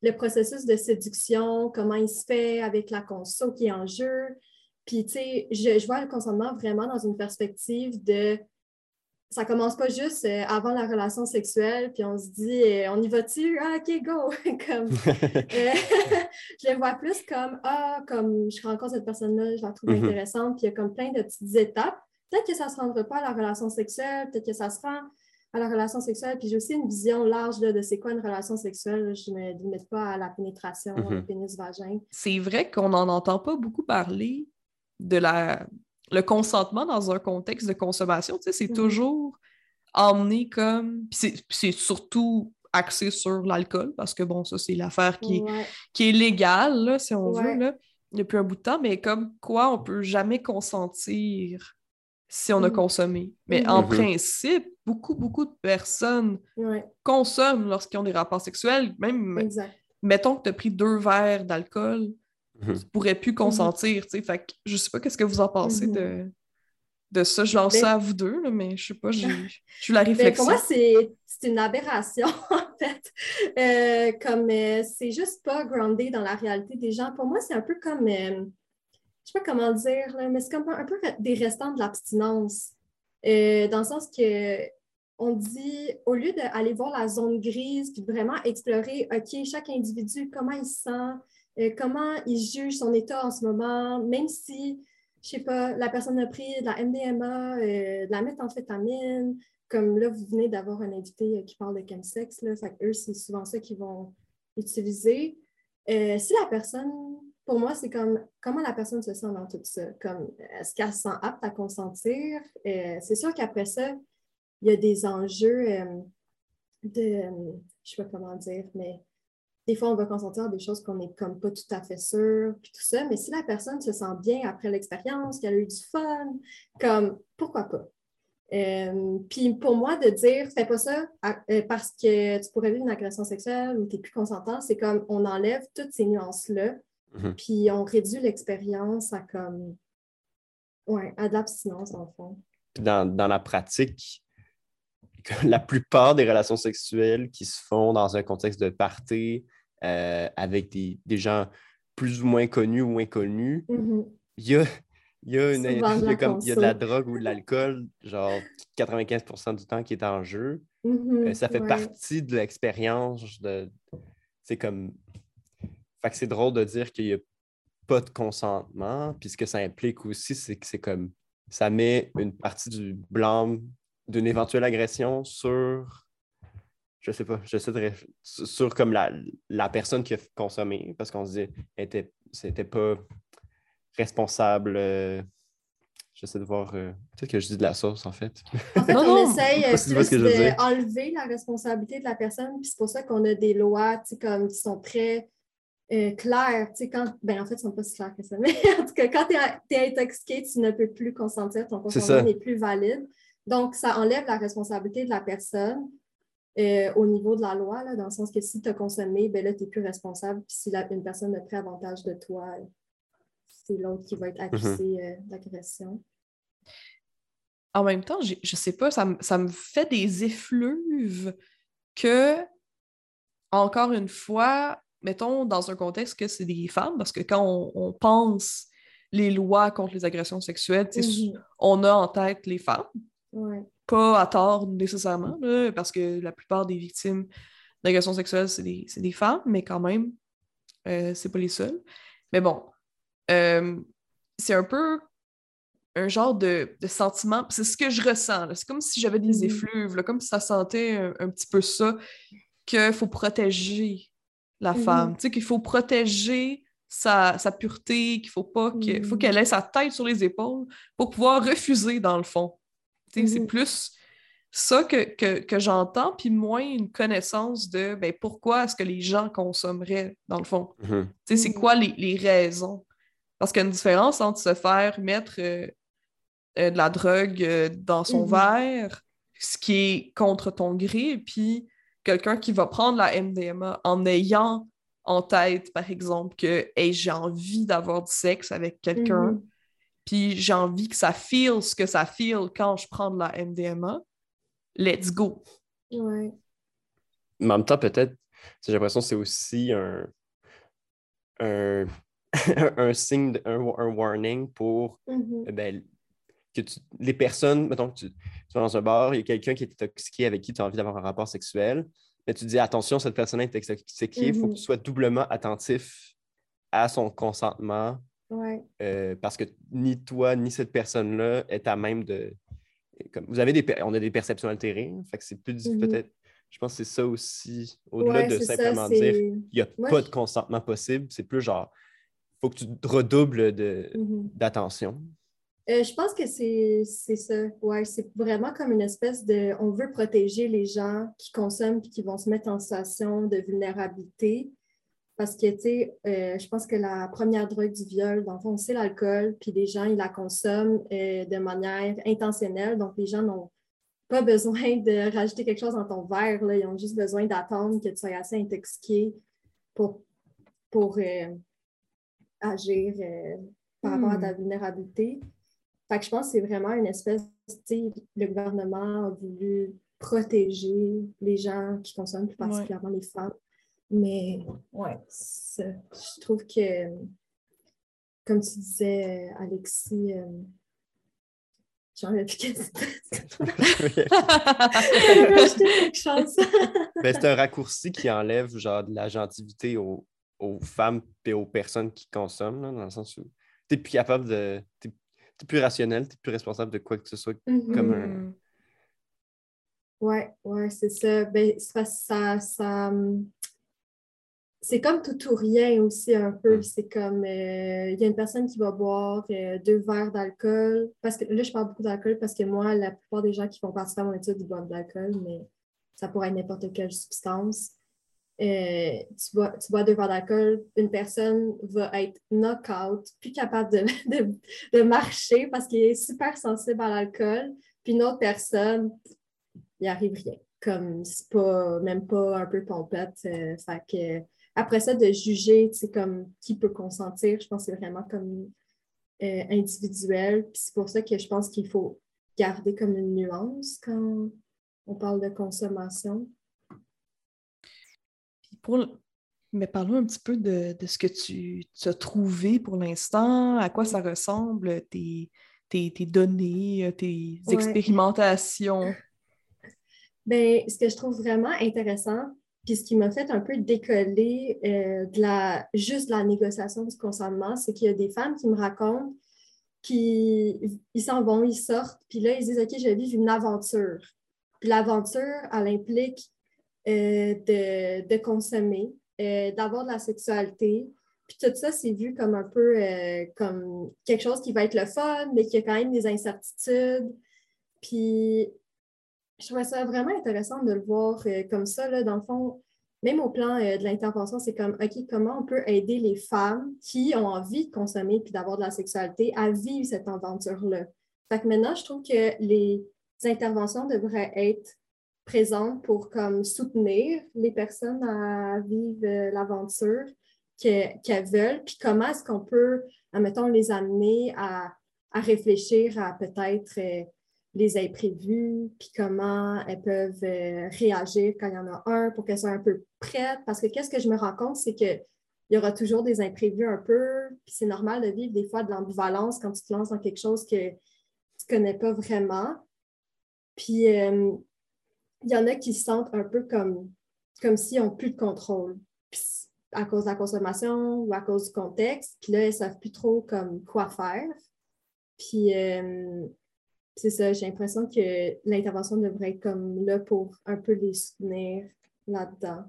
le processus de séduction, comment il se fait avec la conso qui est en jeu. Puis, tu sais, je, vois le consentement vraiment dans une perspective de ça commence pas juste euh, avant la relation sexuelle, puis on se dit, euh, on y va-tu? Ah, OK, go! comme, euh, je le vois plus comme, ah, comme je rencontre cette personne-là, je la trouve mm-hmm. intéressante, puis il y a comme plein de petites étapes. Peut-être que ça ne se rendra pas à la relation sexuelle, peut-être que ça se rend à la relation sexuelle. Puis j'ai aussi une vision large de c'est quoi une relation sexuelle. Je ne me limite pas à la pénétration, mm pénis-vagin. C'est vrai qu'on n'en entend pas beaucoup parler de la le consentement dans un contexte de consommation. Tu sais, c'est mhm. toujours emmené comme. c'est surtout axé sur l'alcool, parce que bon, ça, c'est l'affaire qui, qui est légale, là, si on veut, là, depuis un bout de temps, mais comme quoi on peut jamais consentir si on a mm. consommé. Mais en mm-hmm. principe, beaucoup, beaucoup de personnes consomment lorsqu'ils ont des rapports sexuels. Même, mettons que tu as pris deux verres d'alcool, mm-hmm. tu pourrais plus mm-hmm. consentir. tu sais. Fait que je sais pas qu'est-ce que vous en pensez de, de ça. Je lance ça à vous deux, mais je sais pas, j'ai eu la réflexion. pour moi, c'est une aberration, en fait. Euh, comme euh, c'est juste pas groundé dans la réalité des gens. Pour moi, c'est un peu comme. Euh, je sais pas comment dire, mais c'est comme un peu des restants de l'abstinence. Euh, dans le sens que on dit, au lieu d'aller voir la zone grise, puis vraiment explorer, OK, chaque individu, comment il se sent, euh, comment il juge son état en ce moment, même si, je sais pas, la personne a pris de la MDMA, euh, de la méthamphétamine, comme là, vous venez d'avoir un invité qui parle de chemsex, là, fait eux, c'est souvent ça qu'ils vont utiliser. si la personne pour moi, c'est comme comment la personne se sent dans tout ça? Comme est-ce qu'elle se sent apte à consentir? Euh, c'est sûr qu'après ça, il y a des enjeux euh, de je ne sais pas comment dire, mais des fois, on va consentir à des choses qu'on n'est comme pas tout à fait sûr, puis tout ça. Mais si la personne se sent bien après l'expérience, qu'elle a eu du fun, comme pourquoi pas? Euh, puis pour moi, de dire fais pas ça parce que tu pourrais vivre une agression sexuelle ou tu n'es plus consentant, c'est comme on enlève toutes ces nuances-là Mhm. Puis on réduit l'expérience à comme. Ouais, à de l'abstinence, en fond. Dans, dans, la pratique, la plupart des relations sexuelles qui se font dans un contexte de party euh, avec des, des, gens plus ou moins connus ou inconnus, mhm. il y a. Il y, a une, il, y a comme, il y a de la drogue ou de l'alcool, genre 95% du temps qui est en jeu. Mhm, euh, ça fait partie de l'expérience. De, c'est comme fait que c'est drôle de dire qu'il n'y a pas de consentement. Puis ce que ça implique aussi, c'est que c'est comme ça met une partie du blâme d'une éventuelle agression sur je sais pas, je sais sur comme la, la, personne qui a consommé, parce qu'on se dit était c'était pas responsable. Euh, j'essaie de voir. Euh, peut-être que je dis de la sauce, en fait. En fait, on essaye d'enlever la responsabilité de la personne, puis c'est pour ça qu'on a des lois comme, qui sont très euh, clair, tu sais, quand, ben en fait, ils sont pas si clairs que ça, mais en tout cas, quand tu es, intoxiqué, tu ne peux plus consentir, ton consentement n'est plus valide. Donc, ça enlève la responsabilité de la personne euh, au niveau de la loi, là, dans le sens que si tu as consommé, ben là, tu n'es plus responsable. Puis si une personne a pris avantage de toi, c'est l'autre qui va être accusé mhm. euh, d'agression. En même temps, je, je sais pas, ça, ça me fait des effluves que, encore une fois, mettons, dans un contexte que c'est des femmes, parce que quand on, pense les lois contre les agressions sexuelles, mhm. on a en tête les femmes. Pas à tort nécessairement, parce que la plupart des victimes d'agressions sexuelles, c'est des, femmes, mais quand même, euh, c'est pas les seules. Mais bon, euh, c'est un peu un genre de, sentiment, c'est ce que je ressens. C'est comme si j'avais des mhm. effluves, comme si ça sentait un, un petit peu ça, qu'il faut protéger la mm-hmm. femme. Tu sais, qu'il faut protéger sa, pureté, qu'il faut pas que, faut mm-hmm. qu'elle ait sa tête sur les épaules pour pouvoir refuser, dans le fond. Tu sais, c'est mm-hmm. plus ça que, que, j'entends, puis moins une connaissance de ben, pourquoi est-ce que les gens consommeraient, dans le fond. Tu sais, c'est quoi les, raisons? Parce qu'il y a une différence entre se faire mettre euh, euh, de la drogue euh, dans son verre, ce qui est contre ton gré, puis quelqu'un qui va prendre la MDMA en ayant en tête, par exemple, que hey, j'ai envie d'avoir du sexe avec quelqu'un, Mhm. puis j'ai envie que ça feel ce que ça feel quand je prends de la MDMA, let's go. Ouais. Mais en même temps, peut-être, j'ai l'impression que c'est aussi un, un, un signe, de- un, un warning pour Mhm. euh, ben, que tu- les personnes, mettons que tu, tu vas dans un bar, il y a quelqu'un qui est intoxiqué avec qui tu as envie d'avoir un rapport sexuel, mais tu dis attention, cette personne est intoxiquée, il faut que Mhm. tu sois doublement attentif à son consentement Ouais. euh, parce que ni toi ni cette personne-là est à même de. Comme, vous avez des, on a des perceptions altérées, hein, fait que c'est plus Mhm. peut-être. Je pense que c'est ça aussi, au-delà Ouais, de ça, simplement dire il n'y a pas de consentement possible, c'est plus genre faut que tu redoubles Mhm. d'attention. Euh, je pense que c'est ça. Ouais, c'est vraiment comme une espèce de. On veut protéger les gens qui consomment et qui vont se mettre en situation de vulnérabilité. Parce que, tu sais, euh, je pense que la première drogue du viol, dans le fond, c'est l'alcool, puis les gens, ils la consomment euh, de manière intentionnelle. Donc, les gens n'ont pas besoin de rajouter quelque chose dans ton verre. Là. Ils ont juste besoin d'attendre que tu sois assez intoxiqué pour, pour agir par rapport à ta vulnérabilité. Fait que je pense que c'est vraiment une espèce, tu sais, le gouvernement a voulu protéger les gens qui consomment, plus particulièrement les femmes. Mais ouais, je trouve que, comme tu disais, Alexis, euh, j'en ai plus quelque chose. C'est un raccourci qui enlève genre de la gentilité aux, aux femmes et aux personnes qui consomment, là, dans le sens où tu n'es plus capable de. Tu es, plus rationnel, tu n'es plus responsable de quoi que ce soit Mhm. comme un. Mm. Ouais, ouais, c'est ça. Ben, ça, ça, hum, c'est comme tout ou rien aussi un peu. Mm. C'est comme, euh, il y a une personne qui va boire euh, deux verres d'alcool. Parce que là, je parle beaucoup d'alcool parce que moi, la plupart des gens qui font participer à mon étude, ils boivent de l'alcool, mais ça pourrait être n'importe quelle substance. Euh, tu, bois, tu bois deux verres d'alcool, une personne va être knock-out, plus capable de, de, marcher parce qu'il est super sensible à l'alcool. Puis une autre personne, il arrive rien. Comme c'est pas même pas un peu pompette. euh, fait que après ça, de juger, sais, comme qui peut consentir, je pense que c'est vraiment comme euh, individuel. Puis c'est pour ça que je pense qu'il faut garder comme une nuance quand on parle de consommation. Pour Mais parlons un petit peu de, de ce que tu, tu as trouvé pour l'instant, à quoi ça ressemble, tes, tes, tes données, tes Ouais. expérimentations? Ben, ce que je trouve vraiment intéressant, puis ce qui m'a fait un peu décoller euh, de la, juste de la négociation du consentement, c'est qu'il y a des femmes qui me racontent qu'ils ils s'en vont, ils sortent, puis là, ils disent OK, je vais vivre une aventure. Puis l'aventure, elle implique euh, de, de consommer, euh, d'avoir de la sexualité. Puis tout ça, c'est vu comme un peu euh, comme quelque chose qui va être le fun, mais qui a quand même des incertitudes. Puis je trouvais ça vraiment intéressant de le voir euh, comme ça. Là, dans le fond, même au plan euh, de l'intervention, c'est comme, OK, comment on peut aider les femmes qui ont envie de consommer puis d'avoir de la sexualité à vivre cette aventure-là? Fait que maintenant, je trouve que les interventions devraient être présentes pour comme soutenir les personnes à vivre euh, l'aventure que- qu'elles veulent, puis comment est-ce qu'on peut, admettons, les amener à, à réfléchir à peut-être euh, les imprévus, puis comment elles peuvent euh, réagir quand il y en a un pour qu'elles soient un peu prêtes? Parce que qu'est-ce que je me rends compte, c'est qu'il y aura toujours des imprévus un peu, puis c'est normal de vivre des fois de l'ambivalence quand tu te lances dans quelque chose que tu ne connais pas vraiment. Puis il y en a qui se sentent un peu comme, comme s'ils n'ont plus de contrôle. Puis à cause de la consommation ou à cause du contexte. Puis là, elles ne savent plus trop comme quoi faire. Puis euh, c'est ça, j'ai l'impression que l'intervention devrait être comme là pour un peu les soutenir là-dedans.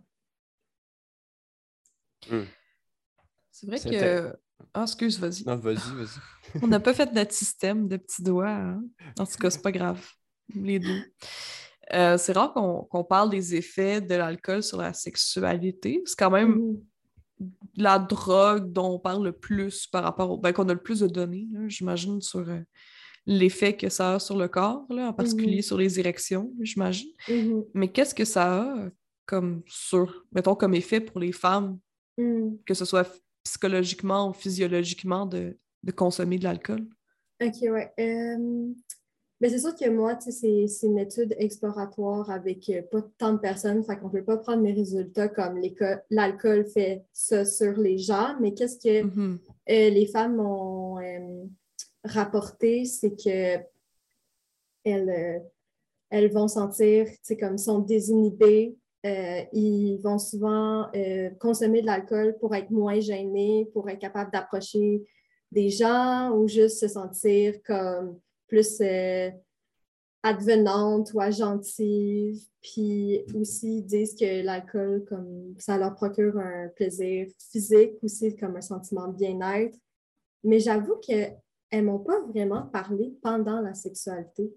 C'est vrai que. Ah, excuse, vas-y. Non, vas-y, vas-y. On n'a pas fait notre système de petits doigts. hein. En tout cas, c'est pas grave. Les deux. Euh, c'est rare qu'on parle des effets de l'alcool sur la sexualité. C'est quand même Mhm. la drogue dont on parle le plus par rapport au. Ben, qu'on a le plus de données, j'imagine, sur euh, l'effet que ça a sur le corps, là, en particulier Mhm. sur les érections, j'imagine. Mhm. Mais qu'est-ce que ça a comme sur, mettons, comme effet pour les femmes que ce soit psychologiquement ou physiologiquement de, de consommer de l'alcool? OK, ouais. Euh, ben, c'est sûr que moi, c'est- une étude exploratoire avec euh, pas tant de personnes, fait qu'on ne peut pas prendre mes résultats comme l'alcool fait ça sur les gens, mais qu'est-ce que Mhm. euh, les femmes ont euh, rapporté, c'est que elles, elles vont sentir, comme sont désinhibées. Ils vont souvent consommer de l'alcool pour être moins gênés, pour être capable d'approcher des gens ou juste se sentir comme plus euh, advenante ou agentive. Puis aussi, ils disent que l'alcool, comme ça leur procure un plaisir physique aussi, comme un sentiment de bien-être. Mais j'avoue qu'elles ne m'ont pas vraiment parlé pendant la sexualité.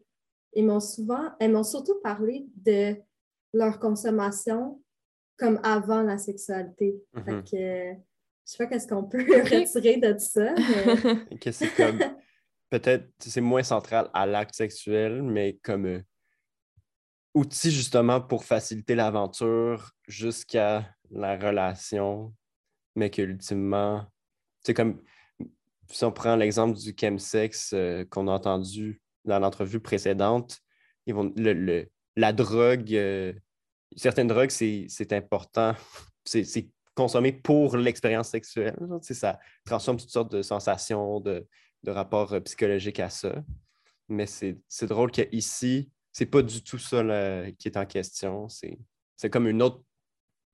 Ils m'ont souvent, elles m'ont surtout parlé de leur consommation comme avant la sexualité. Mhm. Fait que euh, je sais pas qu'est-ce qu'on peut retirer de ça, mais Que c'est comme? Peut-être c'est moins central à l'acte sexuel, mais comme euh, outil justement pour faciliter l'aventure jusqu'à la relation, mais que ultimement, c'est comme si on prend l'exemple du chemsex euh, qu'on a entendu dans l'entrevue précédente, ils vont, le, le- la drogue, euh, certaines drogues, c'est important, c'est consommé pour l'expérience sexuelle. ça transforme toutes sortes de sensations, de, de rapports euh, psychologiques à ça. Mais c'est drôle qu'ici, c'est pas du tout ça là, qui est en question. C'est comme une autre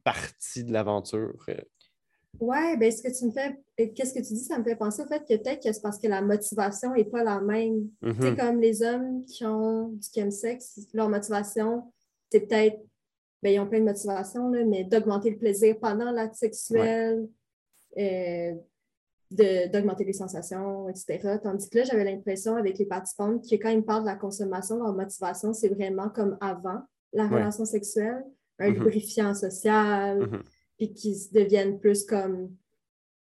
partie de l'aventure. euh. Ouais, ben ce que tu me fais, euh, qu'est-ce que tu dis, ça me fait penser au fait que peut-être que c'est parce que la motivation n'est pas la même. Tu sais, Mhm. comme les hommes qui ont du chemsex, leur motivation, c'est peut-être, ben, ils ont plein de motivations, là, mais d'augmenter le plaisir pendant l'acte sexuel, euh, d'augmenter les sensations, etc. Tandis que là, j'avais l'impression avec les participantes que quand ils me parlent de la consommation, leur motivation, c'est vraiment comme avant la Ouais. relation sexuelle, un Mhm. lubrifiant social, Mhm. puis qui se deviennent plus comme,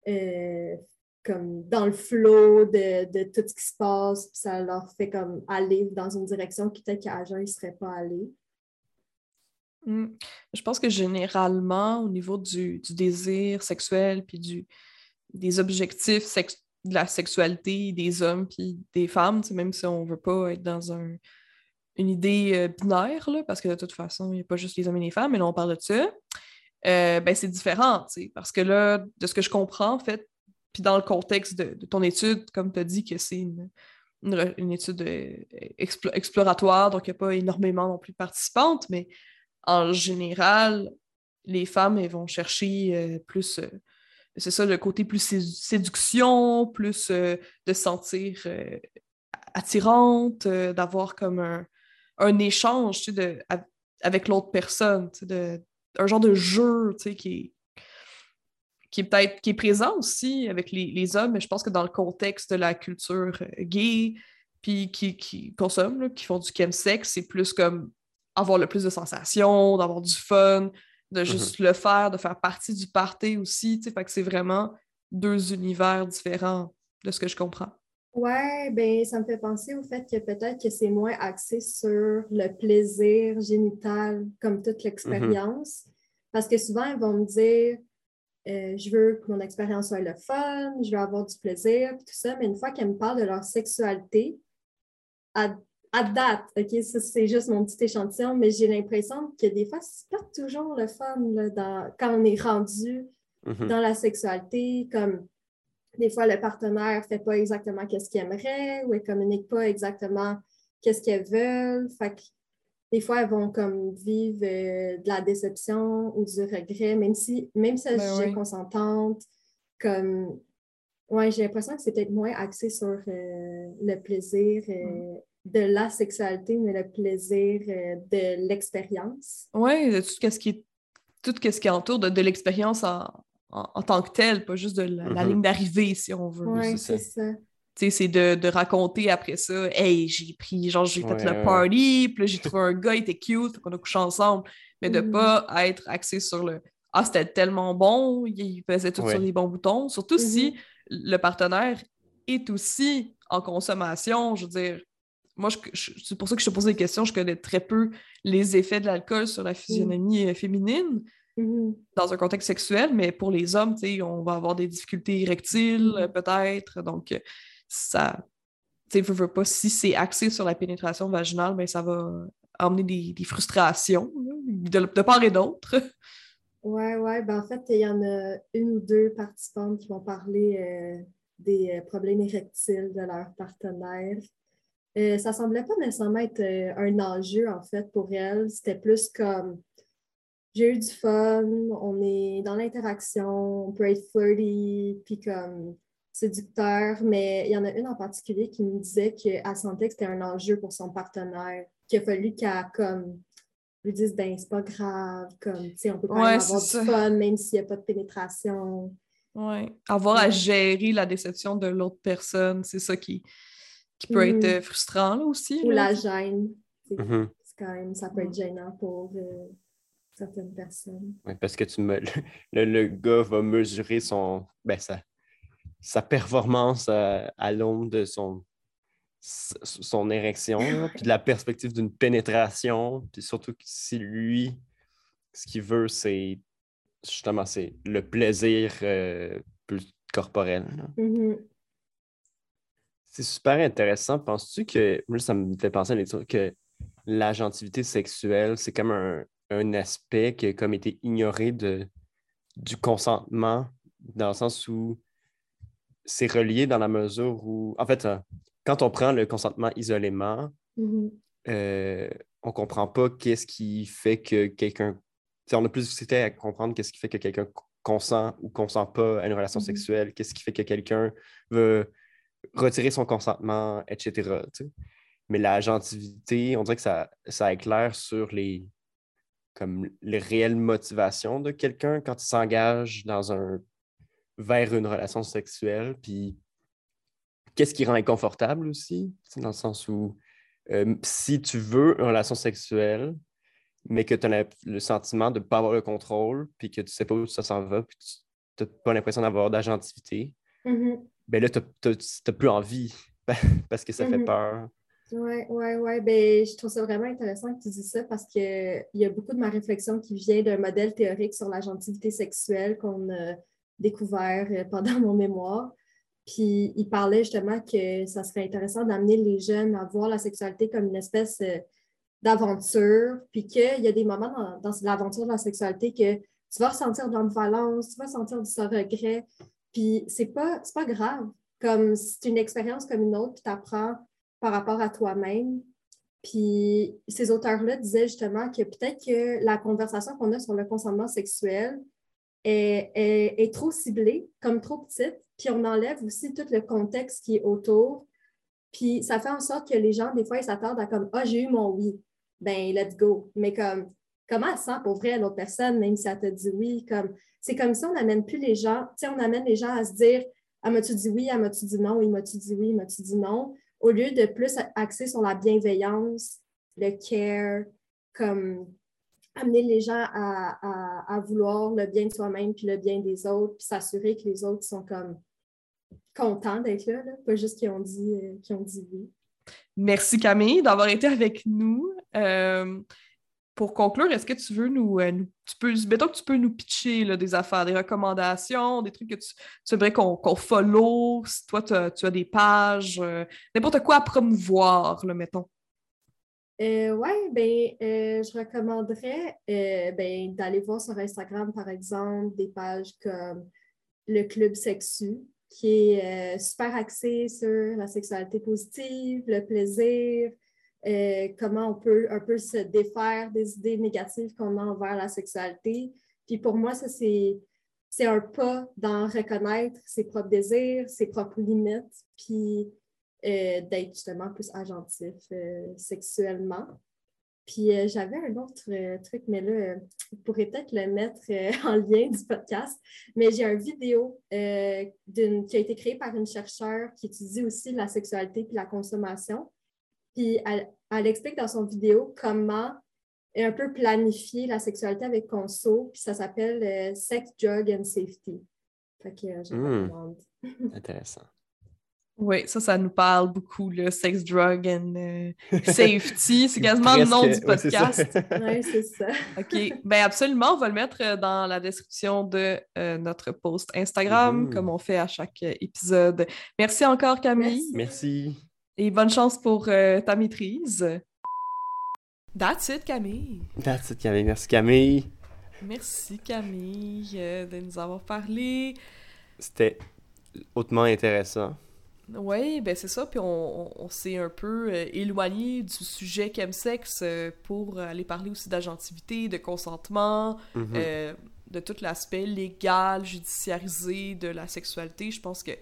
euh, comme dans le flow de, de tout ce qui se passe, puis ça leur fait comme aller dans une direction qui peut-être qu'à jeun, ils ne seraient pas allés. Mm. Je pense que généralement, au niveau du, du désir sexuel puis du, des objectifs de la sexualité des hommes puis des femmes, même si on veut pas être dans un, une idée euh, binaire, parce que de toute façon, il n'y a pas juste les hommes et les femmes, mais là, on parle de ça, euh, ben, c'est différent, parce que là, de ce que je comprends, en fait, puis dans le contexte de, ton étude, comme tu as dit que c'est une, une, étude euh, explo- exploratoire, donc il n'y a pas énormément non plus de participantes, mais en général, les femmes, elles vont chercher plus, c'est ça, le côté plus sé- séduction, plus euh, de se sentir euh, attirante, euh, d'avoir comme un, un échange avec l'autre personne, de, un genre de jeu qui est, qui peut-être qui est présent aussi avec les, les hommes, mais je pense que dans le contexte de la culture gay, puis qui, qui consomment, qui font du chemsex, c'est plus comme avoir le plus de sensations, d'avoir du fun, de juste le faire, de faire partie du party aussi. tu sais, Fait que c'est vraiment deux univers différents de ce que je comprends. Ouais, ben ça me fait penser au fait que peut-être que c'est moins axé sur le plaisir génital comme toute l'expérience. Parce que souvent, ils vont me dire euh, je veux que mon expérience soit le fun, je veux avoir du plaisir, tout ça, mais une fois qu'elles me parlent de leur sexualité, à, à date, OK, ça c'est juste mon petit échantillon, mais j'ai l'impression que des fois, c'est pas toujours le fun là, dans- quand on est rendu Mhm. dans la sexualité, comme des fois le partenaire fait pas exactement qu'est-ce qu'il aimerait ou elle communique pas exactement qu'est-ce qu'elles veulent. Fait que des fois, elles vont comme vivre euh, de la déception ou du regret, même si même si elles Ben oui. consentantes, comme ouais, j'ai l'impression que c'est peut-être moins axé sur euh, le plaisir euh, de la sexualité, mais le plaisir euh, de l'expérience. Oui, de tout ce qui est tout ce qui entoure de, de l'expérience en, en, en tant que telle, pas juste de la, la Mhm. ligne d'arrivée, si on veut. Ouais, c'est ça. Tu sais, c'est de, de raconter après ça, hey, j'ai pris, genre, j'ai fait le party, puis là, j'ai trouvé un gars, il était cute, qu'on a couché ensemble, mais de Mhm. pas être axé sur le ah, c'était tellement bon, il pesait tout Ouais. sur les bons boutons, surtout si Mhm. le partenaire est aussi en consommation, je veux dire. Moi, c'est pour ça que je te pose des questions. Je connais très peu les effets de l'alcool sur la physionomie euh, féminine. Mhm. dans un contexte sexuel, mais pour les hommes, tu sais, on va avoir des difficultés érectiles, Mhm. euh, peut-être. Donc, euh, ça, tu sais, veux, veux pas, si c'est axé sur la pénétration vaginale, ben, ça va amener des, des frustrations là, de, de part et d'autre. Ouais, ouais. Ben, en fait, il y en a une ou deux participantes qui vont parler euh, des problèmes érectiles de leur partenaire. Euh, ça semblait pas nécessairement être euh, un enjeu, en fait, pour elles. C'était plus comme j'ai eu du fun, on est dans l'interaction, on peut être flirty, puis comme séducteur, mais il y en a une en particulier qui me disait qu'elle sentait que c'était un enjeu pour son partenaire, qu'il a fallu qu'elle comme lui dise ben c'est pas grave, comme tu sais, on peut quand Ouais, même avoir du ça. fun même s'il n'y a pas de pénétration. Ouais. Avoir à gérer la déception de l'autre personne, c'est ça qui, qui peut être euh, frustrant là, aussi. Ou là. la gêne. C'est quand même, ça peut être gênant pour euh, certaines personnes. Ouais, parce que tu me... le, le gars va mesurer son, ben, sa, sa performance à, à l'aune de son, son érection, puis de la perspective d'une pénétration, puis surtout que si lui, ce qu'il veut, c'est justement c'est le plaisir euh, plus corporel. C'est super intéressant. Penses-tu que, moi, ça me fait penser à trucs que l'agentivité sexuelle, c'est comme un, un aspect qui a comme été ignoré de, du consentement, dans le sens où c'est relié dans la mesure où, en fait, euh, quand on prend le consentement isolément, Mhm. euh, on comprend pas qu'est-ce qui fait que quelqu'un. On a plus de difficulté à comprendre qu'est-ce qui fait que quelqu'un co- consent ou consent pas à une relation Mhm. sexuelle, qu'est-ce qui fait que quelqu'un veut retirer son consentement, etc. Mais la gentilité, on dirait que ça, ça éclaire sur les, comme les réelles motivations de quelqu'un quand il s'engage dans vers une relation sexuelle, puis qu'est-ce qui rend inconfortable aussi, dans le sens où euh, si tu veux une relation sexuelle, mais que tu as le sentiment de ne pas avoir le contrôle, puis que tu ne sais pas où ça s'en va, puis tu n'as pas l'impression d'avoir d'agentivité. Ben là, tu n'as plus envie parce que ça fait Mhm. peur. Oui, oui, oui. Ben, je trouve ça vraiment intéressant que tu dis ça parce qu'il y a beaucoup de ma réflexion qui vient d'un modèle théorique sur la gentilité sexuelle qu'on a découvert euh, pendant mon mémoire. Puis il parlait justement que ça serait intéressant d'amener les jeunes à voir la sexualité comme une espèce euh, d'aventure, puis qu'il y a des moments dans, dans l'aventure de la sexualité que tu vas ressentir de l'ambivalence, tu vas sentir du regret, puis c'est pas, pas grave. Comme c'est une expérience comme une autre, puis tu apprends par rapport à toi-même. Puis ces auteurs-là disaient justement que peut-être que la conversation qu'on a sur le consentement sexuel est, est- trop ciblée, comme trop petite, puis on enlève aussi tout le contexte qui est autour. Puis ça fait en sorte que les gens, des fois, ils s'attardent à comme Ah, j'ai eu mon oui. Ben, let's go. Mais comme, comment elle sent pour vrai l'autre personne, même si elle te dit oui? Comme, c'est comme si on n'amène plus les gens, tu sais, on amène les gens à se dire Ah, m'as-tu dit oui, ah, m'as-tu dit non, il m'a-tu dit oui, m'as-tu dit non, au lieu de plus axer sur la bienveillance, le care, comme amener les gens à, à- vouloir le bien de soi-même puis le bien des autres, puis s'assurer que les autres sont comme contents d'être là, là, pas juste qu'ils ont dit, euh, qu'ils ont dit oui. Merci Camille d'avoir été avec nous. Euh, pour conclure, est-ce que tu veux nous, euh, nous- tu peux, mettons que tu peux nous pitcher des affaires, des recommandations, des trucs que tu, aimerais qu'on follow, si toi tu as, tu as des pages, euh, n'importe quoi à promouvoir, là, mettons. Euh, oui, ben, je recommanderais ben, d'aller voir sur Instagram, par exemple, des pages comme le Club Sexu, qui est super axé sur la sexualité positive, le plaisir, euh, comment on peut un peu se défaire des idées négatives qu'on a envers la sexualité. Puis pour moi, ça, c'est, un pas dans reconnaître ses propres désirs, ses propres limites, puis euh, d'être justement plus agentif euh, sexuellement. Puis j'avais un autre truc, mais là, euh, je pourrais peut-être le mettre en lien du podcast. Mais j'ai une vidéo qui a été créée par une chercheure qui étudie aussi la sexualité puis la consommation. Puis elle, elle explique dans son vidéo comment un peu planifier la sexualité avec conso. Puis ça s'appelle euh, Sex, Drug and Safety. Fait que euh, je Mm. recommande. Intéressant. Oui, ça, ça nous parle beaucoup, le sex, drug and euh, safety. C'est quasiment le nom du podcast. oui, c'est ça. OK. Ben absolument, on va le mettre euh, dans la description de euh, notre post Instagram, Mhm. comme on fait à chaque épisode. Merci encore, Camille. Merci. Et bonne chance pour ta maîtrise. That's it, Camille. That's it, Camille. Merci, Camille. Merci, Camille, de nous avoir parlé. C'était hautement intéressant. Oui, ben c'est ça. Puis on, on- on s'est un peu euh, éloigné du sujet chemsex euh, pour aller parler aussi d'agentivité, de consentement, Mhm. euh, de tout l'aspect légal, judiciarisé de la sexualité. Je pense que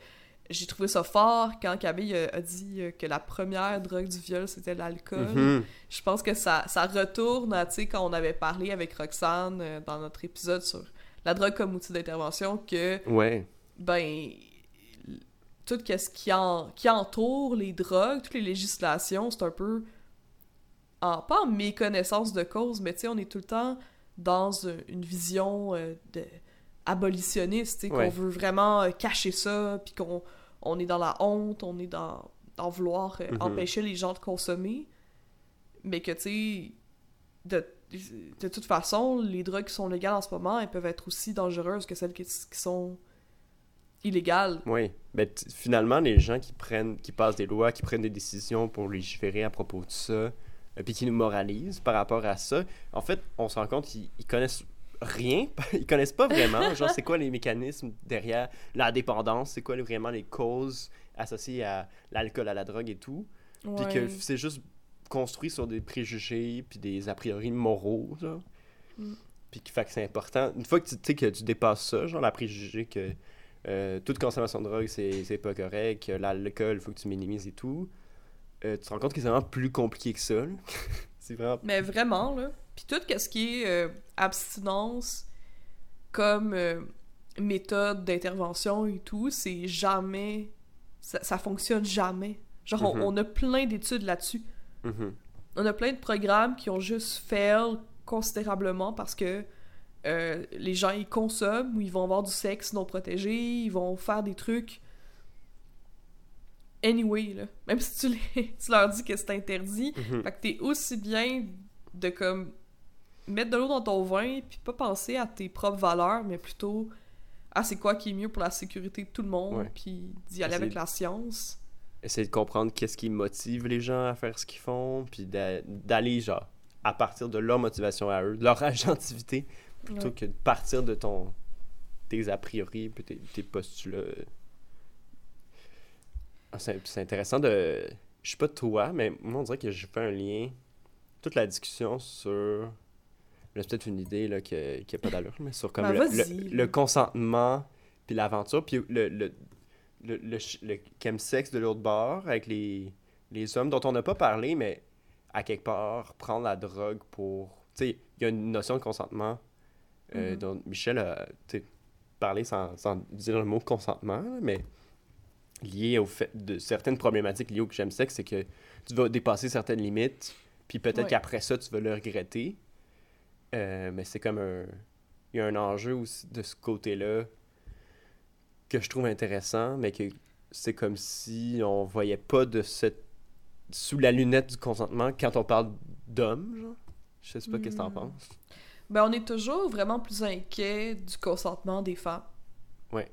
j'ai trouvé ça fort quand Camille euh, a dit euh, que la première drogue du viol, c'était l'alcool. Mhm. Je pense que ça, ça retourne à, tu sais, quand on avait parlé avec Roxane euh, dans notre épisode sur la drogue comme outil d'intervention, que Ouais. ben tout ce qui, en, qui entoure les drogues, toutes les législations, c'est un peu en, pas en méconnaissance de cause, mais tu sais, on est tout le temps dans un- une vision euh, de abolitionniste, tu sais, Ouais. qu'on veut vraiment cacher ça, puis qu'on on est dans la honte, on est dans, dans vouloir euh, Mhm. empêcher les gens de consommer, mais que tu sais, de, de toute façon, les drogues qui sont légales en ce moment, elles peuvent être aussi dangereuses que celles qui, qui sont illégales. Oui. Ben, t- finalement, les gens qui prennent, qui passent des lois, qui prennent des décisions pour légiférer à propos de ça, euh, puis qui nous moralisent par rapport à ça, en fait, on se rend compte qu'ils ils connaissent rien, ils connaissent pas vraiment, genre, c'est quoi les mécanismes derrière la dépendance, c'est quoi vraiment les causes associées à l'alcool, à la drogue et tout, puis que c'est juste construit sur des préjugés, puis des a priori moraux, genre. Mm. Puis qui fait que c'est important. Une fois que tu sais que tu dépasses ça, genre la préjugé que euh, toute consommation de drogue, c'est pas correct, que l'alcool, faut que tu minimises et tout, euh, tu te rends compte que c'est vraiment plus compliqué que ça. c'est vraiment. Mais vraiment, là. Puis tout ce qui est euh, abstinence comme euh, méthode d'intervention et tout, c'est jamais... Ça, ça fonctionne jamais. Genre, on- Mhm. on, a plein d'études là-dessus. Mhm. On a plein de programmes qui ont juste fail considérablement parce que euh, les gens, ils consomment ou ils vont avoir du sexe non protégé, ils vont faire des trucs... Anyway, là. Même si tu, les- tu leur dis que c'est interdit, Mhm. fait que t'es aussi bien de comme mettre de l'eau dans ton vin puis pas penser à tes propres valeurs, mais plutôt à c'est quoi qui est mieux pour la sécurité de tout le monde, Ouais. puis d'y aller Essayer avec de- la science. Essayer de comprendre qu'est-ce qui motive les gens à faire ce qu'ils font, puis d'a- d'aller, genre, à partir de leur motivation à eux, de leur agentivité, plutôt Ouais. que de partir de ton tes a priori, puis tes, tes postulats. Ah, C'est c'est intéressant de. Je sais pas toi, mais moi, on dirait que j'ai fait un lien. Toute la discussion sur. Peut-être une idée là, qui n'a pas d'allure, mais sur comme Ben, le, consentement, puis l'aventure, puis le, le, le, le, ch- le chemsex de l'autre bord avec les, les hommes dont on n'a pas parlé, mais à quelque part, prendre la drogue pour. Tu sais, il y a une notion de consentement euh, Mhm. dont Michel a parlé sans, sans dire le mot consentement, mais lié au fait de certaines problématiques liées au chemsex, c'est que tu vas dépasser certaines limites, puis peut-être Ouais. qu'après ça, tu vas le regretter. Euh, mais c'est comme un. Il y a un enjeu aussi de ce côté-là que je trouve intéressant, mais que c'est comme si on voyait pas de cette. sous la lunette du consentement quand on parle d'hommes, genre. Je sais pas qu'est-ce que t'en Hmm. penses. Ben, on est toujours vraiment plus inquiet du consentement des femmes. Ouais.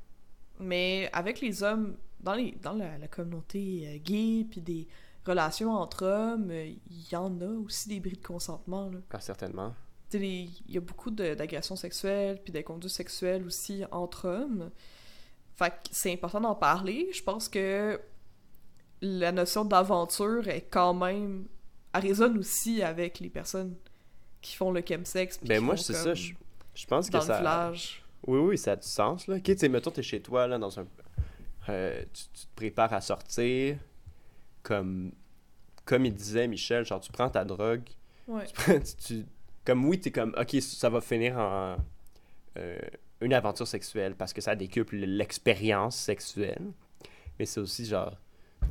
Mais avec les hommes, dans, les, dans la, la communauté euh, gay, puis des relations entre hommes, il y en a aussi des bris de consentement, là. Ah, certainement. Il y a beaucoup d'agressions sexuelles puis d'inconduites sexuelles aussi entre hommes. Fait que c'est important d'en parler. Je pense que la notion d'aventure est quand même... Elle résonne aussi avec les personnes qui font le chemsex. Ben moi, c'est ça. Je, je pense que Dans ça. le village. Oui, oui, ça a du sens, là. Ok, tu sais, mettons, t'es chez toi, là, dans un... euh, tu, tu te prépares à sortir, comme... Comme il disait, Michel, genre, tu prends ta drogue, Ouais. tu prends- tu- tu- Comme, oui, t'es comme, ok, ça va finir en... euh, une aventure sexuelle, parce que ça décuple l'expérience sexuelle, mais c'est aussi, genre,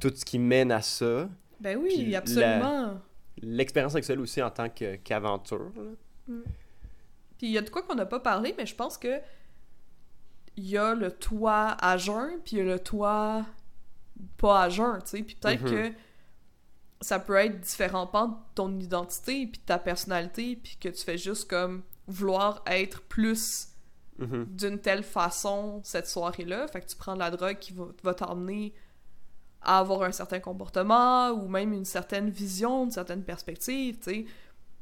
tout ce qui mène à ça, Ben oui, absolument. l'expérience sexuelle aussi en tant qu'aventure, là. Puis il y a de quoi qu'on n'a pas parlé, mais je pense que il y a le toit à jeun, puis il y a le toit pas à jeun, tu sais. Puis peut-être Mhm. que ça peut être différent pas de ton identité puis de ta personnalité puis que tu fais juste comme vouloir être plus Mhm. d'une telle façon cette soirée-là. Fait que tu prends de la drogue qui va, va t'emmener à avoir un certain comportement ou même une certaine vision, une certaine perspective, tu sais.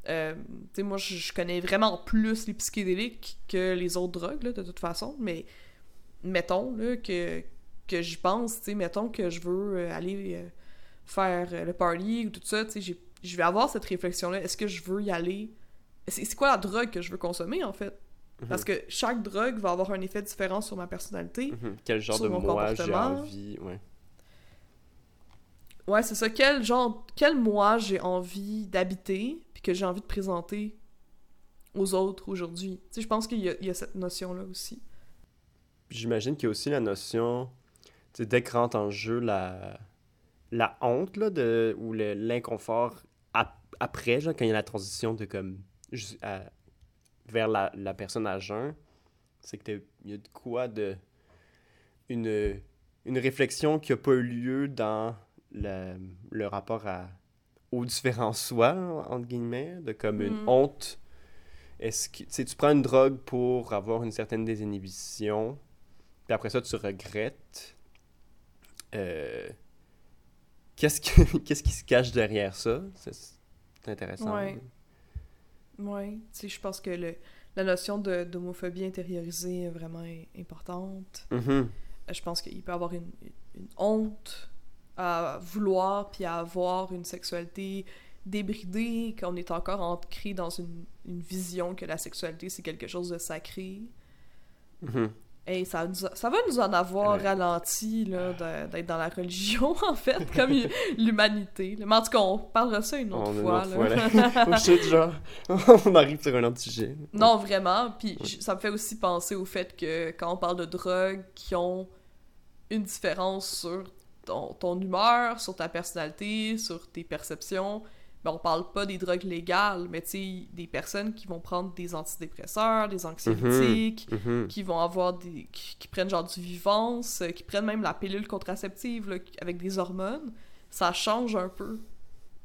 Euh, moi, je, connais vraiment plus les psychédéliques que les autres drogues, là, de toute façon, mais mettons là, que, que j'y pense, tu sais, mettons que je veux euh, aller euh, faire euh, le party ou tout ça, tu sais, je vais avoir cette réflexion-là. Est-ce que je veux y aller? C'est quoi la drogue que je veux consommer, en fait? Parce que chaque drogue va avoir un effet différent sur ma personnalité. Mhm. Quel genre Sur de mon moi j'ai envie, ouais. Ouais, c'est ça. Quel genre, quel moi j'ai envie d'habiter, puis que j'ai envie de présenter aux autres aujourd'hui? Tu sais, je pense qu'il y, y a cette notion-là aussi. J'imagine qu'il y a aussi la notion, tu sais, dès que rentre en jeu la, la honte, là, de, ou l'inconfort ap- après, genre, quand il y a la transition de comme, à- vers la, la personne à jeun, c'est que il y a de quoi de. Une, une réflexion qui n'a pas eu lieu dans le, le rapport à, aux différents soi, entre guillemets, de comme une Mm. honte. Est-ce que tu prends une drogue pour avoir une certaine désinhibition, puis après ça, tu regrettes. Euh, Qu'est-ce que- qu'est-ce qui se cache derrière ça? C'est c'est intéressant. Ouais. Ouais, tu sais, je pense que le, la notion de- d'homophobie intériorisée est vraiment i- importante. Mhm. Euh, Je pense qu'il peut y avoir une, une honte à vouloir puis à avoir une sexualité débridée, qu'on est encore ancré dans une, une vision que la sexualité c'est quelque chose de sacré. Mhm. Hey, ça, nous a- ça va nous en avoir Ouais. ralenti là, de- d'être dans la religion, en fait, comme l'humanité. Mais en tout cas, on parlera ça une autre On a une fois. autre là. fois, là. Shit, genre, on arrive sur un autre sujet. Non, vraiment. Puis ça me fait aussi penser au fait que quand on parle de drogues qui ont une différence sur ton, ton humeur, sur ta personnalité, sur tes perceptions, ben on parle pas des drogues légales, mais tu sais, des personnes qui vont prendre des antidépresseurs, des anxiolytiques, Mhm. qui vont avoir des. qui, qui prennent genre du vivance, euh, qui prennent même la pilule contraceptive là, avec des hormones, ça change un peu.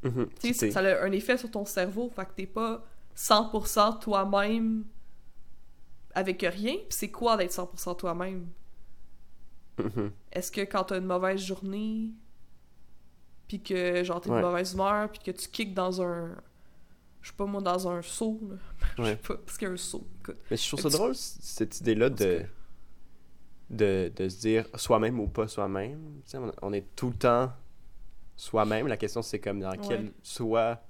Mhm. Tu sais, ça a un effet sur ton cerveau, fait que t'es pas 100% toi-même avec rien. C'est quoi d'être 100% toi-même? Mhm. Est-ce que quand t'as une mauvaise journée, puis que genre t'es de Ouais. mauvaise humeur, puis que tu kicks dans un... Je sais pas moi, dans un seau, là. Je sais Ouais. pas, parce qu'il y a un seau, écoute. Mais je trouve ça tu- drôle, cette idée-là de, de, de se dire soi-même ou pas soi-même. Tu sais, on, est tout le temps soi-même. La question, c'est comme dans quel Ouais. soi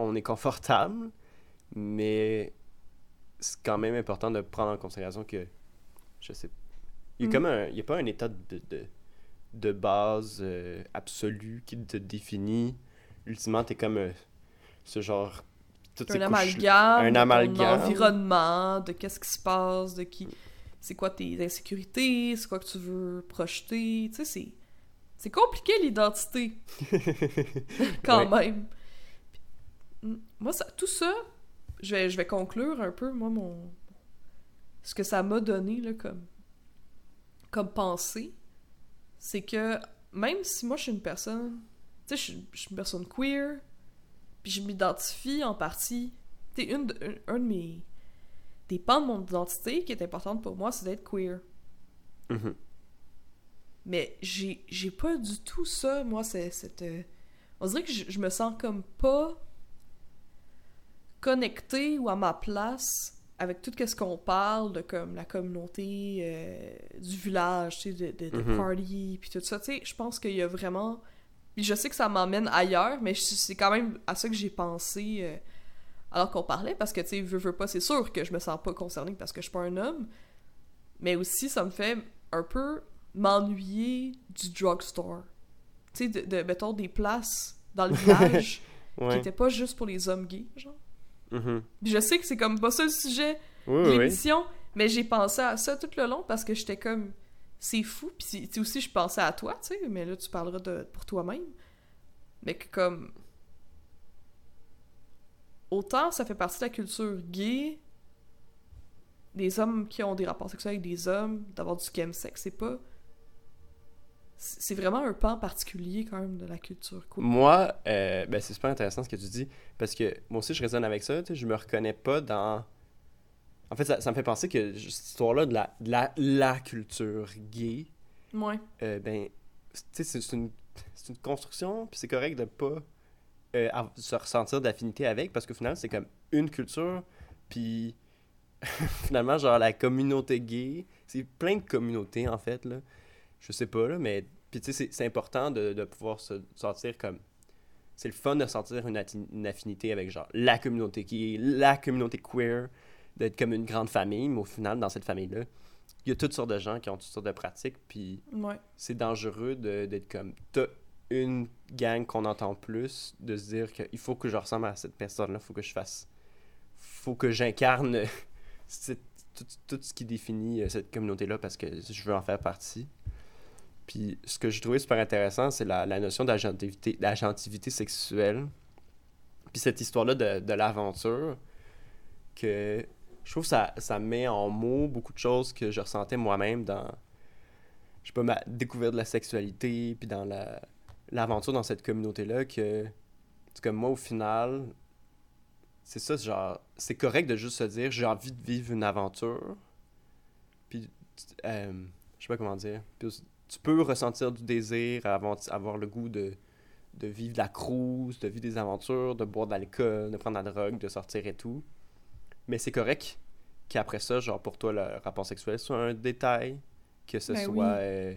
on est confortable, mais c'est quand même important de prendre en considération que, je sais, il y a Mm. comme un, il y a pas un état de, de, de base euh, absolu qui te définit. Ultimement, t'es comme euh, ce genre... toutes un amalgame, un amalgame. environnement, de qu'est-ce qui se passe, de qui... C'est quoi tes insécurités, c'est quoi que tu veux projeter, tu sais, c'est... C'est compliqué l'identité, quand même. Puis, mm, moi, ça, tout ça, je vais, je vais conclure un peu, moi, mon... Ce que ça m'a donné, là, comme... Comme pensée, c'est que même si moi, je suis une personne... Tu sais, je suis- je suis une personne queer, puis je m'identifie en partie. Tu sais, une de- un, un de mes. Des pans de mon identité qui est importante pour moi, c'est d'être queer. Mhm. Mais j'ai pas du tout ça, moi, c'est cette. euh, On dirait que je, je me sens comme pas connectée ou à ma place avec tout ce qu'on parle de comme la communauté euh, du village, tu sais, de, de, de Mhm. party, puis tout ça. Tu sais, je pense qu'il y a vraiment. Puis je sais que ça m'emmène ailleurs, mais c'est quand même à ça que j'ai pensé euh, alors qu'on parlait, parce que, tu sais, veux, veux pas, c'est sûr que je me sens pas concernée parce que je suis pas un homme, mais aussi, ça me fait un peu m'ennuyer du drugstore. Tu sais, de, de, mettons, des places dans le village qui étaient pas juste pour les hommes gays, genre. Mhm. Puis je sais que c'est comme pas ça le sujet Oui, de oui. l'émission, mais j'ai pensé à ça tout le long parce que j'étais comme c'est fou puis aussi je pensais à toi tu sais mais là tu parleras de pour toi-même mais que comme autant ça fait partie de la culture gay des hommes qui ont des rapports sexuels avec des hommes d'avoir du chemsex c'est pas c'est vraiment un pan particulier quand même de la culture queer. Moi, euh, ben, c'est super intéressant ce que tu dis, parce que moi aussi, je résonne avec ça. Je me reconnais pas dans. En fait, ça, ça me fait penser que cette histoire-là de la, de la, la culture gay, Ouais. euh, ben, c'est une, une construction, puis c'est correct de pas euh, se ressentir d'affinité avec, parce qu'au final, c'est comme une culture, puis finalement, genre, la communauté gay, c'est plein de communautés, en fait, là. Je sais pas, là, mais, puis tu sais, c'est- important de, de pouvoir se sentir comme... C'est le fun de sentir une, affinité avec, genre, la communauté gay, la communauté queer, d'être comme une grande famille, mais au final, dans cette famille-là, il y a toutes sortes de gens qui ont toutes sortes de pratiques, puis Ouais. c'est dangereux d'être comme t'as une gang qu'on entend plus de se dire qu'il faut que je ressemble à cette personne là faut que je fasse faut que j'incarne tout, tout ce qui définit euh, cette communauté là parce que je veux en faire partie puis ce que je trouvais super intéressant c'est la, la notion d'agentivité sexuelle. Puis cette histoire là de, de l'aventure que je trouve que ça, ça met en mots beaucoup de choses que je ressentais moi-même dans je sais pas, ma découverte de la sexualité, puis dans la l'aventure dans cette communauté-là, que, c'est comme moi, au final, c'est ça, genre, c'est correct de juste se dire, j'ai envie de vivre une aventure, puis, euh, je sais pas comment dire, tu peux ressentir du désir, avoir, avoir le goût de, de vivre de la cruise, de vivre des aventures, de boire de l'alcool, de prendre de la drogue, de sortir et tout, mais c'est correct qu'après ça, genre, pour toi, le rapport sexuel soit un détail, que ce Ben soit oui. euh,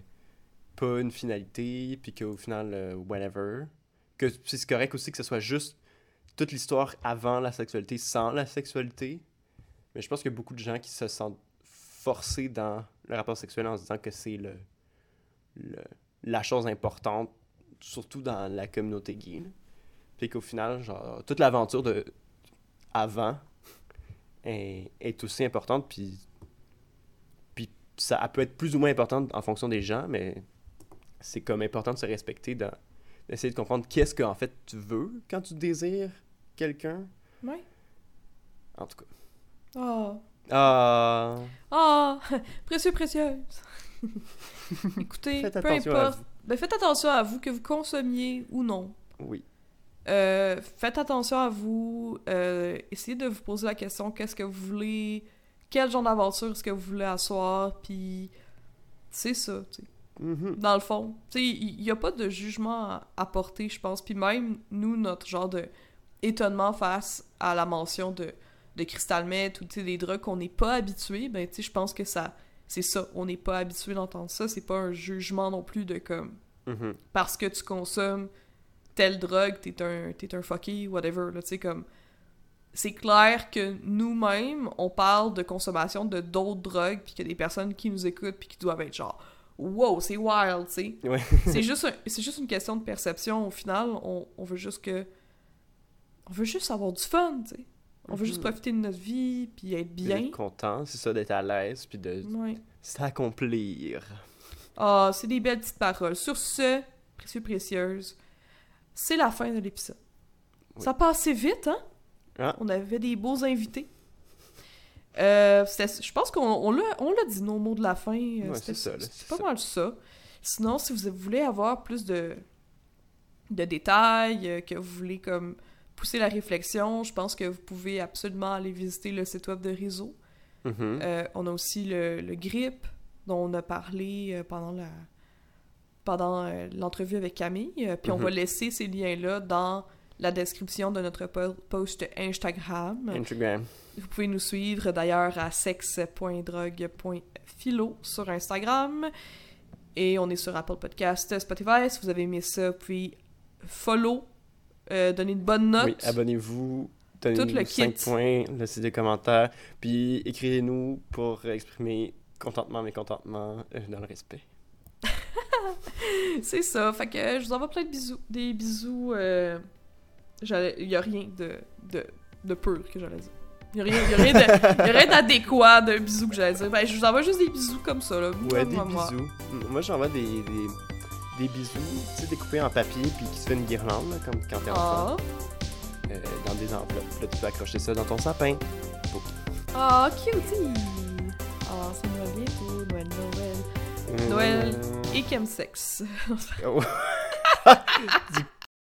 pas une finalité, puis qu'au final, euh, whatever. Que c'est correct aussi que ce soit juste toute l'histoire avant la sexualité, sans la sexualité. Mais je pense qu'il y a beaucoup de gens qui se sentent forcés dans le rapport sexuel en se disant que c'est le, le- la chose importante, surtout dans la communauté gay. Puis qu'au final, genre, toute l'aventure de avant est, est aussi importante, puis puis ça elle peut être plus ou moins importante en fonction des gens, mais c'est comme important de se respecter, dans- d'essayer de comprendre qu'est-ce que en fait tu veux quand tu désires quelqu'un. Ouais. En tout cas. Ah. Ah, Ah. Précieux, précieuse. Écoutez, Faites peu importe. Ben, faites attention à vous, que vous consommiez ou non. oui. Euh, faites attention à vous. euh, essayez de vous poser la question qu'est-ce que vous voulez, quel genre d'aventure est-ce que vous voulez asseoir, puis c'est ça, tu sais. Mhm. Dans le fond, tu sais, il n'y a pas de jugement à, à porter, je pense. Puis même nous, notre genre de étonnement face à la mention de, de crystal meth ou tu sais, des drogues qu'on n'est pas habitué, ben tu sais, je pense que ça, c'est ça. On n'est pas habitué d'entendre ça. C'est pas un jugement non plus de comme Mhm. parce que tu consommes telle drogue, t'es un, t'es un fucky, whatever, là, tu sais, comme... C'est clair que nous-mêmes, on parle de consommation de d'autres drogues, puis qu'il y a des personnes qui nous écoutent, puis qui doivent être genre « Wow, c'est wild, tu sais! Ouais. C'est juste, un- c'est juste une question de perception, au final, on, on veut juste que... On veut juste avoir du fun, tu sais! On veut juste Mhm. profiter de notre vie, puis être bien. d'être content, c'est ça, d'être à l'aise, puis de Ouais. s'accomplir. Ah, c'est des belles petites paroles. Sur ce, précieux, précieuse, c'est la fin de l'épisode. Oui. Ça passait vite, hein? Ah. On avait des beaux invités. Euh, je pense qu'on on l'a on l'a dit, nos mots de la fin. euh, Ouais, c'est ça, pas ça. mal ça. Sinon, si vous voulez avoir plus de, de détails, euh, que vous voulez comme pousser la réflexion, je pense que vous pouvez absolument aller visiter le site web de Réseau. Mhm. Euh, on a aussi le, le grip dont on a parlé euh, pendant la pendant euh, l'entrevue avec Camille. Euh, puis on Mhm. va laisser ces liens-là dans la description de notre po- post Instagram. Instagram. Vous pouvez nous suivre d'ailleurs à sexe.drogue.philo sur Instagram. Et on est sur Apple Podcast, Spotify. Si vous avez aimé ça, puis follow, euh, donner une bonne note. Oui, abonnez-vous, donnez-nous 5 kit. points, laissez des commentaires, puis écrivez-nous pour exprimer contentement, mécontentement, euh, dans le respect. C'est ça. Fait que euh, je vous envoie plein de bisous. Des bisous. Euh... Il y a rien de, de, de pur que j'allais dire. Il y a rien, a de- d'adéquat d'un bisou que j'allais dire. Ben, je vous envoie juste des bisous comme ça, là. Ouais, des moi, bisous. Moi, j'envoie des, des, des bisous, tu sais, découpés en papier, puis qui se fait une guirlande, là, comme quand t'es enfant, Ah, euh, dans des enveloppes. Là, tu peux accrocher ça dans ton sapin. ah, cutie! Ah, c'est Noël bientôt, Noël, Noël. Noël et chemsex. Oh.